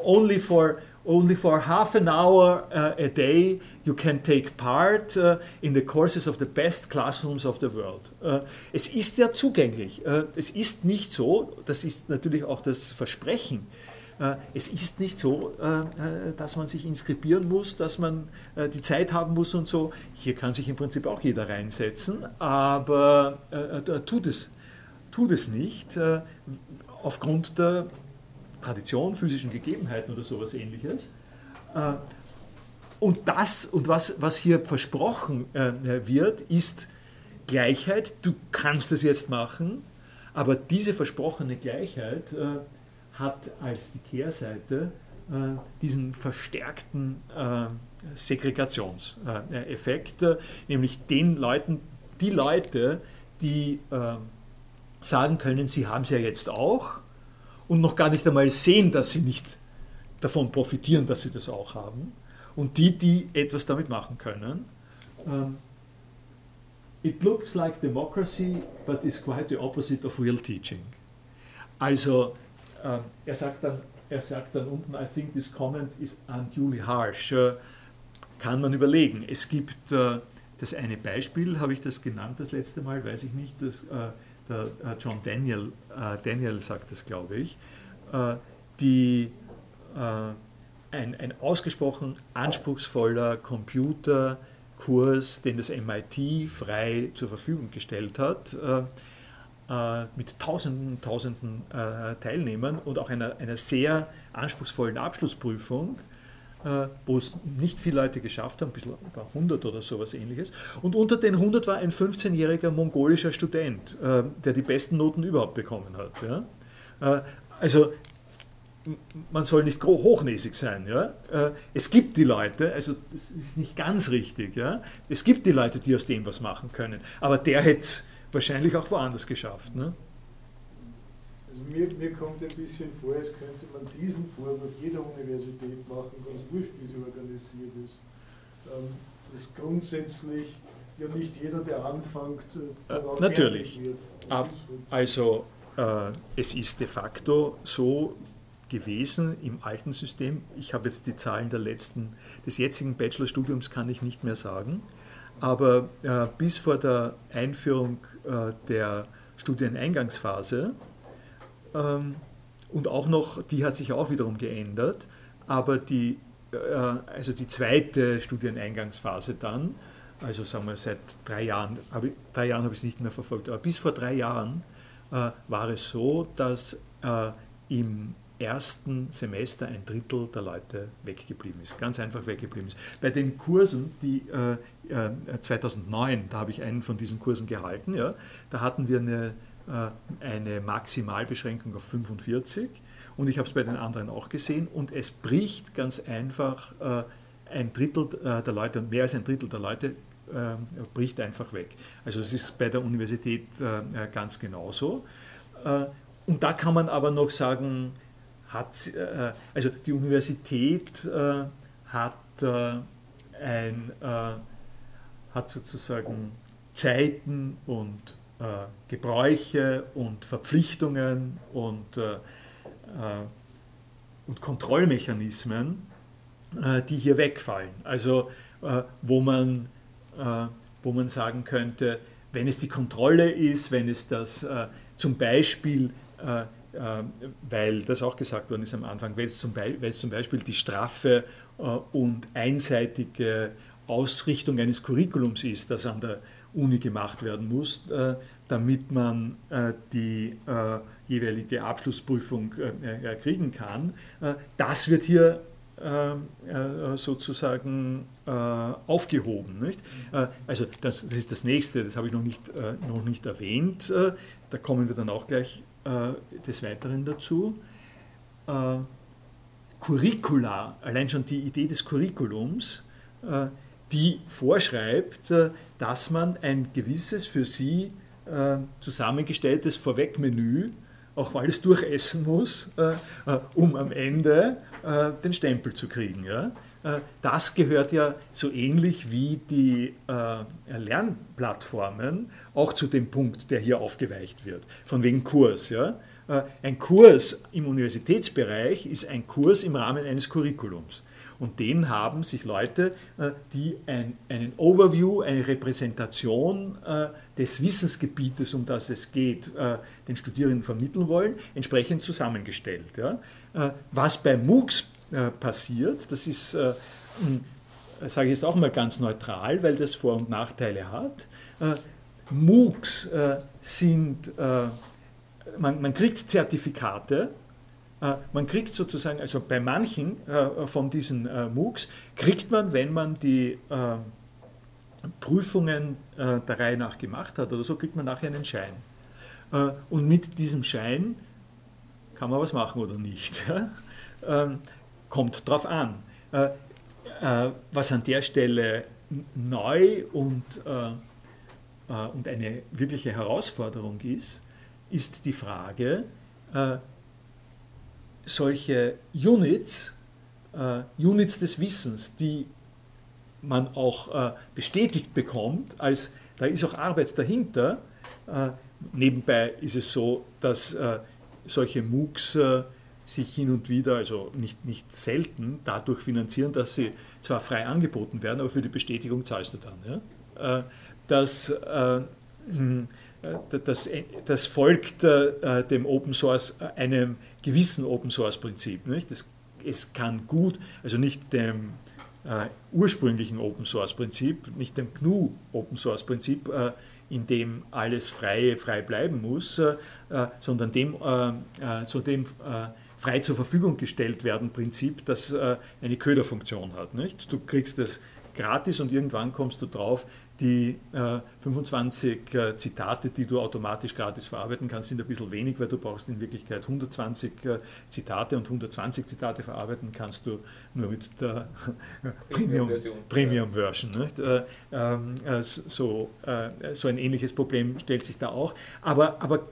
only for only for half an hour a day you can take part in the courses of the best classrooms of the world. Es ist ja zugänglich. es ist nicht so, das ist natürlich auch das Versprechen es ist nicht so, äh, äh, dass man sich inskribieren muss, dass man die Zeit haben muss und so. Hier kann sich im Prinzip auch jeder reinsetzen, aber tut es, tut es nicht. aufgrund der Tradition, physischen Gegebenheiten oder sowas ähnliches. Äh, und das, und was, was hier versprochen äh, wird, ist Gleichheit. Du kannst es jetzt machen, aber diese versprochene Gleichheit äh, hat als die Kehrseite diesen verstärkten Segregationseffekt, nämlich den Leuten, die Leute, die sagen können, sie haben es ja jetzt auch, und noch gar nicht einmal sehen, dass sie nicht davon profitieren, dass sie das auch haben. Und die, die etwas damit machen können. Um, It looks like democracy, but is quite the opposite of real teaching. Also, uh, er, sagt dann, er sagt dann unten, I think this comment is unduly harsh. Uh, kann man überlegen. Es gibt uh, das eine Beispiel, habe ich das genannt das letzte Mal, weiß ich nicht, das der äh, John Daniel, äh, Daniel sagt das, glaube ich, äh, die, ein, ein ausgesprochen anspruchsvoller Computerkurs, den das MIT frei zur Verfügung gestellt hat, mit tausenden, tausenden Teilnehmern und auch einer, einer sehr anspruchsvollen Abschlussprüfung, äh, wo es nicht viele Leute geschafft haben, ein bisschen über 100 oder sowas ähnliches. Und unter den 100 war ein 15-jähriger mongolischer Student, äh, der die besten Noten überhaupt bekommen hat. Äh, also man soll nicht hochnäsig sein. Ja? Es gibt die Leute, also das ist nicht ganz richtig, ja? es gibt die Leute, die aus dem was machen können, aber der hätte wahrscheinlich auch woanders geschafft. Ne? Also mir, mir kommt ein bisschen vor, als könnte man diesen Vorwurf jeder Universität machen, ganz wurscht, wie sie organisiert ist. Ähm, dass grundsätzlich ja nicht jeder, der anfängt, äh, äh natürlich. Wird. Also äh, es ist de facto so gewesen im alten System. Ich habe jetzt die Zahlen der letzten, des jetzigen Bachelorstudiums kann ich nicht mehr sagen, aber äh, bis vor der Einführung äh, der Studieneingangsphase ähm, und auch noch, die hat sich auch wiederum geändert, aber die, äh, also die zweite Studieneingangsphase dann, also sagen wir seit drei Jahren, habe drei Jahren habe ich es nicht mehr verfolgt, aber bis vor drei Jahren äh, war es so, dass äh, im ersten Semester ein Drittel der Leute weggeblieben ist, ganz einfach weggeblieben ist. Bei den Kursen, die äh, 2009, da habe ich einen von diesen Kursen gehalten, ja, da hatten wir eine äh, eine Maximalbeschränkung auf 45 und ich habe es bei den anderen auch gesehen und es bricht ganz einfach äh, ein Drittel äh, der Leute und mehr als ein Drittel der Leute bricht einfach weg. Also es ist bei der Universität ganz genauso. Und da kann man aber noch sagen, hat, also die Universität hat, ein, hat sozusagen Zeiten und äh, Gebräuche und Verpflichtungen und, äh, äh, und Kontrollmechanismen, die hier wegfallen. Also wo, man, wo man sagen könnte, wenn es die Kontrolle ist, wenn es das zum Beispiel weil das auch gesagt worden ist am Anfang, weil es zum, Beispiel, weil es zum Beispiel die straffe und einseitige Ausrichtung eines Curriculums ist, das an der Uni gemacht werden muss, äh, damit man äh, die äh, jeweilige Abschlussprüfung kriegen kann. Das wird hier sozusagen aufgehoben. Nicht? Also das, ist das nächste, das habe ich noch nicht, noch nicht erwähnt. Da kommen wir dann auch gleich des Weiteren dazu. Curricula, allein schon die Idee des Curriculums, die vorschreibt, dass man ein gewisses für sie äh, zusammengestelltes Vorwegmenü auch alles durchessen muss, äh, äh, um am Ende äh, den Stempel zu kriegen. Ja? Äh, das gehört ja so ähnlich wie die äh, Lernplattformen auch zu dem Punkt, der hier aufgeweicht wird, von wegen Kurs. Ja? Ein Kurs im Universitätsbereich ist ein Kurs im Rahmen eines Curriculums. Und den haben sich Leute, äh, die ein, einen Overview, eine Repräsentation äh, des Wissensgebietes, um das es geht, äh, den Studierenden vermitteln wollen, entsprechend zusammengestellt. Was bei MOOCs passiert, das ist, hm, sage ich jetzt auch mal ganz neutral, weil das Vor- und Nachteile hat. MOOCs sind man, man kriegt Zertifikate, äh, man kriegt sozusagen, also bei manchen äh, von diesen äh, MOOCs, kriegt man, wenn man die Prüfungen der Reihe nach gemacht hat oder so, kriegt man nachher einen Schein. Und mit diesem Schein kann man was machen oder nicht. Kommt drauf an. Was an der Stelle neu und, und eine wirkliche Herausforderung ist, ist die Frage, solche Units, äh, Units des Wissens, die man auch äh, bestätigt bekommt, als da ist auch Arbeit dahinter. Äh, nebenbei ist es so, dass äh, solche MOOCs äh, sich hin und wieder, also nicht, nicht selten, dadurch finanzieren, dass sie zwar frei angeboten werden, aber für die Bestätigung zahlst du dann. Ja? Äh, dass, hm, das, das folgt dem Open Source einem gewissen Open Source Prinzip. Nicht? Das, es kann gut, also nicht dem äh, ursprünglichen Open Source Prinzip, nicht dem GNU Open Source Prinzip, äh, in dem alles frei, frei bleiben muss, äh, sondern dem, äh, äh, so dem äh, frei zur Verfügung gestellt werden Prinzip, das eine Köderfunktion hat. Nicht? Du kriegst das gratis und irgendwann kommst du drauf, die äh, 25 äh, Zitate, die du automatisch gratis verarbeiten kannst, sind ein bisschen wenig, weil du brauchst in Wirklichkeit 120 äh, Zitate und 120 Zitate verarbeiten kannst du nur mit der Premium-Version. Premium äh, ähm, äh, so, äh, so ein ähnliches Problem stellt sich da auch. Aber, aber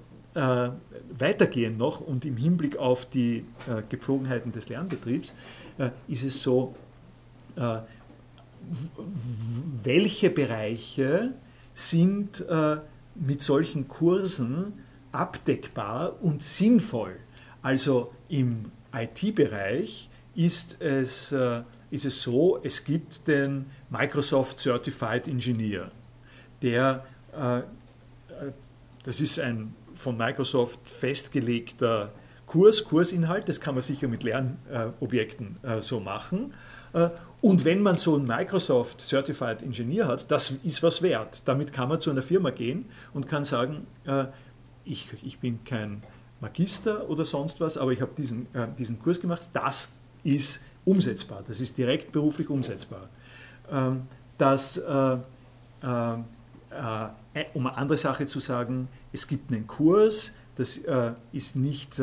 weitergehend noch und im Hinblick auf die Gepflogenheiten des Lernbetriebs ist es so, welche Bereiche sind äh, mit solchen Kursen abdeckbar und sinnvoll. Also im IT-Bereich ist es, äh, ist es so, es gibt den Microsoft Certified Engineer, der, äh, das ist ein von Microsoft festgelegter Kurs, Kursinhalt, das kann man sicher mit Lernobjekten so machen. Und wenn man so einen Microsoft Certified Engineer hat, das ist was wert. Damit kann man zu einer Firma gehen und kann sagen, äh, ich, ich bin kein Magister oder sonst was, aber ich habe diesen, äh, diesen Kurs gemacht, das ist umsetzbar, das ist direkt beruflich umsetzbar. Ähm, das, äh, äh, äh um eine andere Sache zu sagen, es gibt einen Kurs, das äh, ist nicht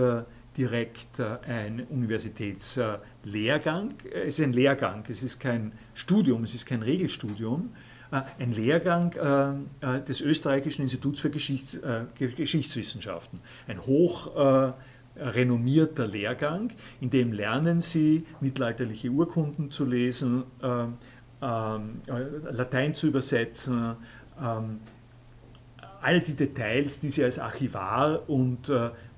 direkt ein Universitätslehrgang. Es ist ein Lehrgang, es ist kein Studium, es ist kein Regelstudium. Äh, ein Lehrgang äh, äh, des Österreichischen Instituts für Geschichts, Geschichtswissenschaften. Ein hoch renommierter Lehrgang, in dem lernen Sie mittelalterliche Urkunden zu lesen, ähm, Latein zu übersetzen, ähm, all die Details, die Sie als Archivar und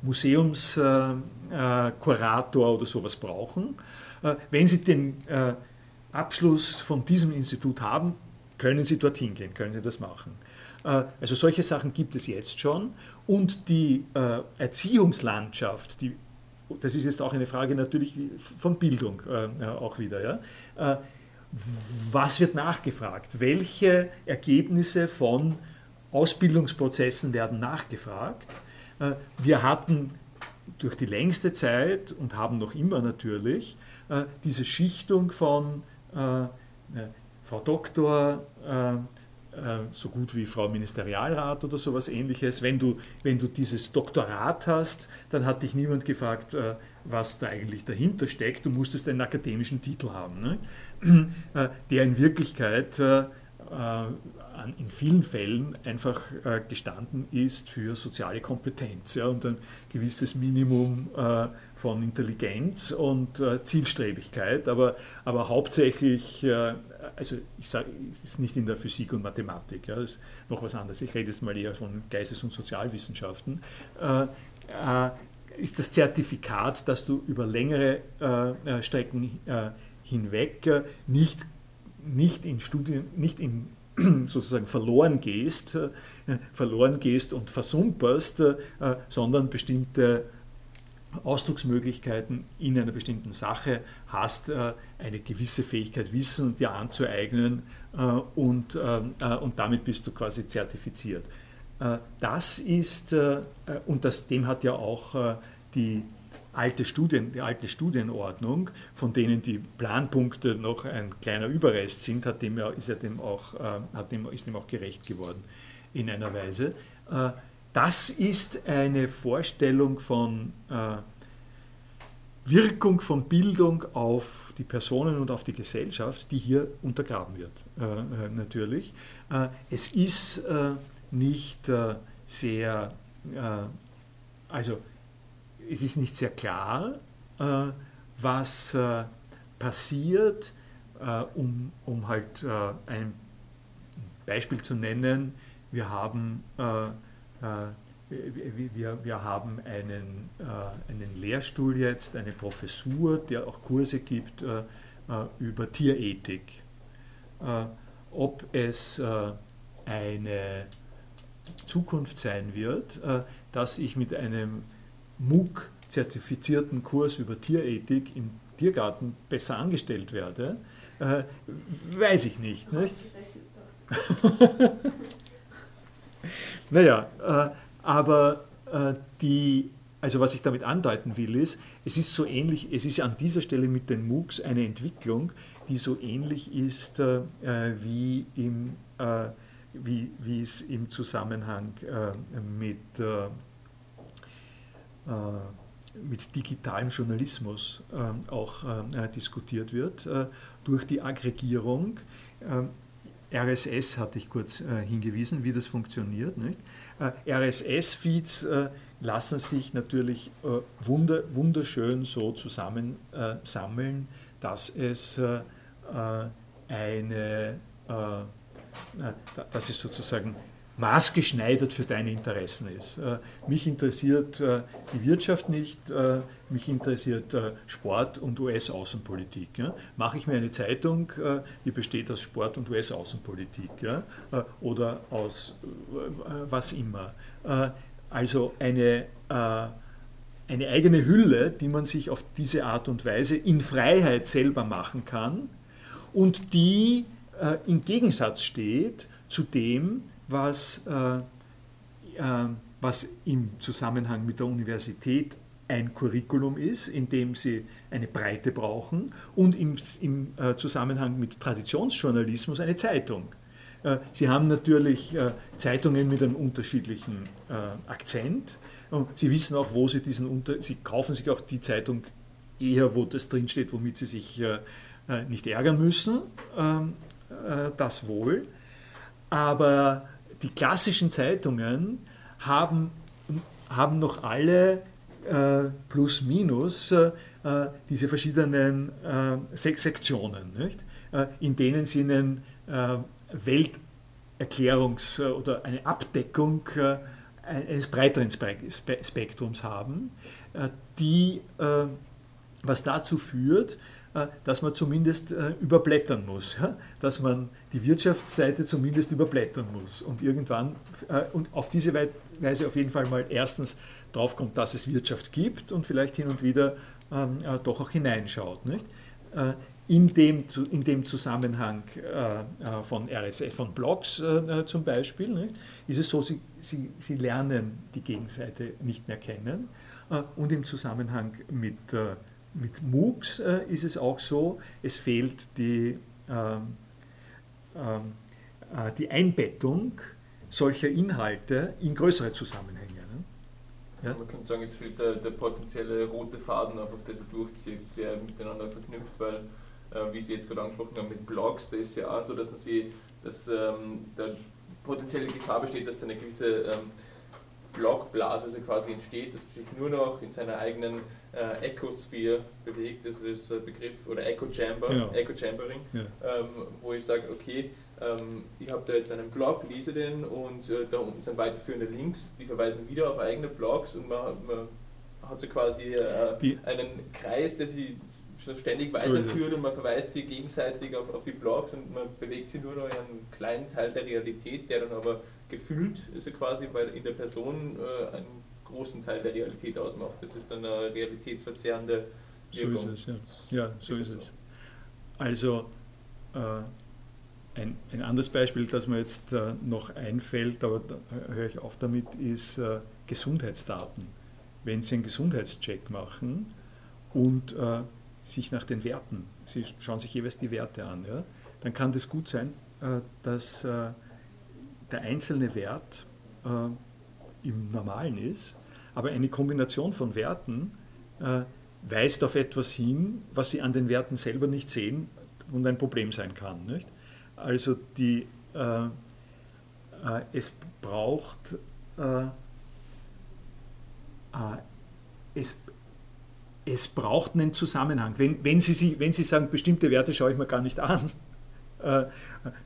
Museumskurator oder sowas brauchen. Äh, wenn Sie den äh, Abschluss von diesem Institut haben, können Sie dorthin gehen, können Sie das machen. Äh, also solche Sachen gibt es jetzt schon. Und die Erziehungslandschaft, die, das ist jetzt auch eine Frage natürlich von Bildung auch wieder. Ja? Was wird nachgefragt? Welche Ergebnisse von Ausbildungsprozessen werden nachgefragt? Äh, wir hatten durch die längste Zeit und haben noch immer natürlich äh, diese Schichtung von äh, Frau Doktor, so gut wie Frau Ministerialrat oder sowas ähnliches. Wenn du, wenn du dieses Doktorat hast, dann hat dich niemand gefragt, was da eigentlich dahinter steckt. Du musstest einen akademischen Titel haben, ne? Der in Wirklichkeit in vielen Fällen einfach äh, gestanden ist für soziale Kompetenz ja, und ein gewisses Minimum äh, von Intelligenz und äh, Zielstrebigkeit, aber, aber hauptsächlich, also ich sage, es ist nicht in der Physik und Mathematik, ja, das ist noch was anderes, ich rede jetzt mal eher von Geistes- und Sozialwissenschaften, ist das Zertifikat, dass du über längere Strecken hinweg nicht nicht in Studien, nicht in sozusagen verloren gehst, äh, verloren gehst und versumperst, äh, sondern bestimmte Ausdrucksmöglichkeiten in einer bestimmten Sache hast, äh, eine gewisse Fähigkeit Wissen dir anzueignen und, und damit bist du quasi zertifiziert. das ist, und das, dem hat ja auch die alte Studien, die alte Studienordnung, von denen die Planpunkte noch ein kleiner Überrest sind, hat dem, ist, ja dem auch, hat dem, ist dem auch gerecht geworden in einer Weise. Das ist eine Vorstellung von Wirkung von Bildung auf die Personen und auf die Gesellschaft, die hier untergraben wird, äh, natürlich. Äh, es ist äh, nicht äh, sehr, äh, also es ist nicht sehr klar, äh, was passiert, um, um halt ein Beispiel zu nennen. Wir haben wir, wir haben einen, äh, einen Lehrstuhl jetzt, eine Professur, der auch Kurse gibt äh, äh über Tierethik. Äh, ob es äh, eine Zukunft sein wird, äh, dass ich mit einem MOOC-zertifizierten Kurs über Tierethik im Tiergarten besser angestellt werde, weiß ich nicht. nicht? naja, aber äh, die, also was ich damit andeuten will, ist, es ist so ähnlich, es ist an dieser Stelle mit den MOOCs eine Entwicklung, die so ähnlich ist äh, wie, im, äh, wie, wie es im Zusammenhang äh, mit, äh, äh, mit digitalem Journalismus auch diskutiert wird, durch die Aggregierung RSS hatte ich kurz äh, hingewiesen, wie das funktioniert. Äh, RSS-Feeds äh, lassen sich natürlich äh, wunder, wunderschön so zusammensammeln, äh, dass es äh, eine, dass es sozusagen maßgeschneidert für deine Interessen ist. Äh, mich interessiert äh, die Wirtschaft nicht, äh, mich interessiert Sport und US-Außenpolitik. Mache ich mir eine Zeitung, die besteht aus Sport und US-Außenpolitik oder aus was immer. Also eine, eine eigene Hülle, die man sich auf diese Art und Weise in Freiheit selber machen kann und die im Gegensatz steht zu dem, was, äh, äh, was im Zusammenhang mit der Universität ein Curriculum ist, in dem sie eine Breite brauchen und im, im äh, Zusammenhang mit Traditionsjournalismus eine Zeitung. Äh, sie haben natürlich äh, Zeitungen mit einem unterschiedlichen äh, Akzent und Sie wissen auch, wo Sie diesen Unter Sie kaufen sich auch die Zeitung eher, wo das drinsteht, womit Sie sich nicht ärgern müssen, ähm, das wohl. Aber die klassischen Zeitungen haben, haben noch alle äh, plus minus äh, diese verschiedenen äh, Sek Sektionen, nicht? Äh, in denen sie einen äh, Welterklärungs- oder eine Abdeckung äh, eines breiteren Spektrums haben, die, was dazu führt, äh, dass man zumindest äh, überblättern muss, dass man die Wirtschaftsseite zumindest überblättern muss und irgendwann äh, und auf diese Weise auf jeden Fall mal erstens draufkommt, dass es Wirtschaft gibt und vielleicht hin und wieder ähm, doch auch hineinschaut. Nicht? in dem, in dem Zusammenhang von RSS, von Blogs zum Beispiel, nicht, ist es so, sie, sie, sie lernen die Gegenseite nicht mehr kennen und im Zusammenhang mit mit MOOCs äh, ist es auch so, es fehlt die, ähm, ähm, äh, die Einbettung solcher Inhalte in größere Zusammenhänge. Ne? Ja? Man kann sagen, es fehlt der, der, potenzielle rote Faden, einfach, der sich durchzieht, der miteinander verknüpft, weil, äh, wie Sie jetzt gerade angesprochen haben, mit Blogs, da ist ja auch so, dass man sie, dass ähm, da potenzielle Gefahr besteht, dass eine gewisse ähm, Blockblase also quasi entsteht, dass sich nur noch in seiner eigenen äh, Ecosphere bewegt, das ist der Begriff, oder Echo Chamber, genau. Echo Chambering, ja. ähm, wo ich sage, okay, ähm, ich habe da jetzt einen Blog, lese den und äh, da unten sind weiterführende Links, die verweisen wieder auf eigene Blogs und man, man hat so quasi äh, einen Kreis, der sich ständig weiterführt so und man verweist sie gegenseitig auf, auf die Blogs und man bewegt sie nur noch in einem kleinen Teil der Realität, der dann aber gefühlt ist er quasi, weil in der Person äh, einen großen Teil der Realität ausmacht. Das ist dann eine realitätsverzerrende Wirkung. So ist es, ja. Ja, so ist, ist es. So. Also, äh, ein, ein, anderes Beispiel, das mir jetzt äh, noch einfällt, aber da höre ich auf damit, ist äh, Gesundheitsdaten. Wenn Sie einen Gesundheitscheck machen und äh, sich nach den Werten, Sie schauen sich jeweils die Werte an, ja, dann kann das gut sein, äh, dass äh, der einzelne Wert äh, im Normalen ist, aber eine Kombination von Werten weist auf etwas hin, was Sie an den Werten selber nicht sehen und ein Problem sein kann. Nicht? Also die, äh, äh, es braucht äh, äh, es, es braucht einen Zusammenhang. Wenn, wenn, Sie, wenn Sie sagen, bestimmte Werte schaue ich mir gar nicht an, äh,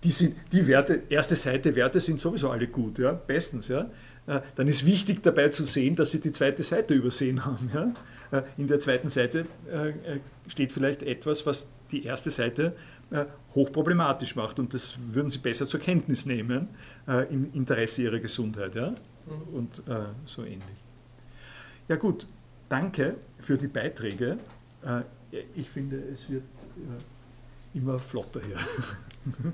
die, sind, die Werte, erste Seite Werte sind sowieso alle gut, ja, bestens, ja, äh, dann ist wichtig dabei zu sehen, dass Sie die zweite Seite übersehen haben. Ja. In der zweiten Seite steht vielleicht etwas, was die erste Seite äh, hochproblematisch macht und das würden sie besser zur Kenntnis nehmen äh, im Interesse ihrer Gesundheit ja? Mhm. und äh, so ähnlich. Ja gut, danke für die Beiträge. Äh, ich finde, es wird äh, immer flotter hier.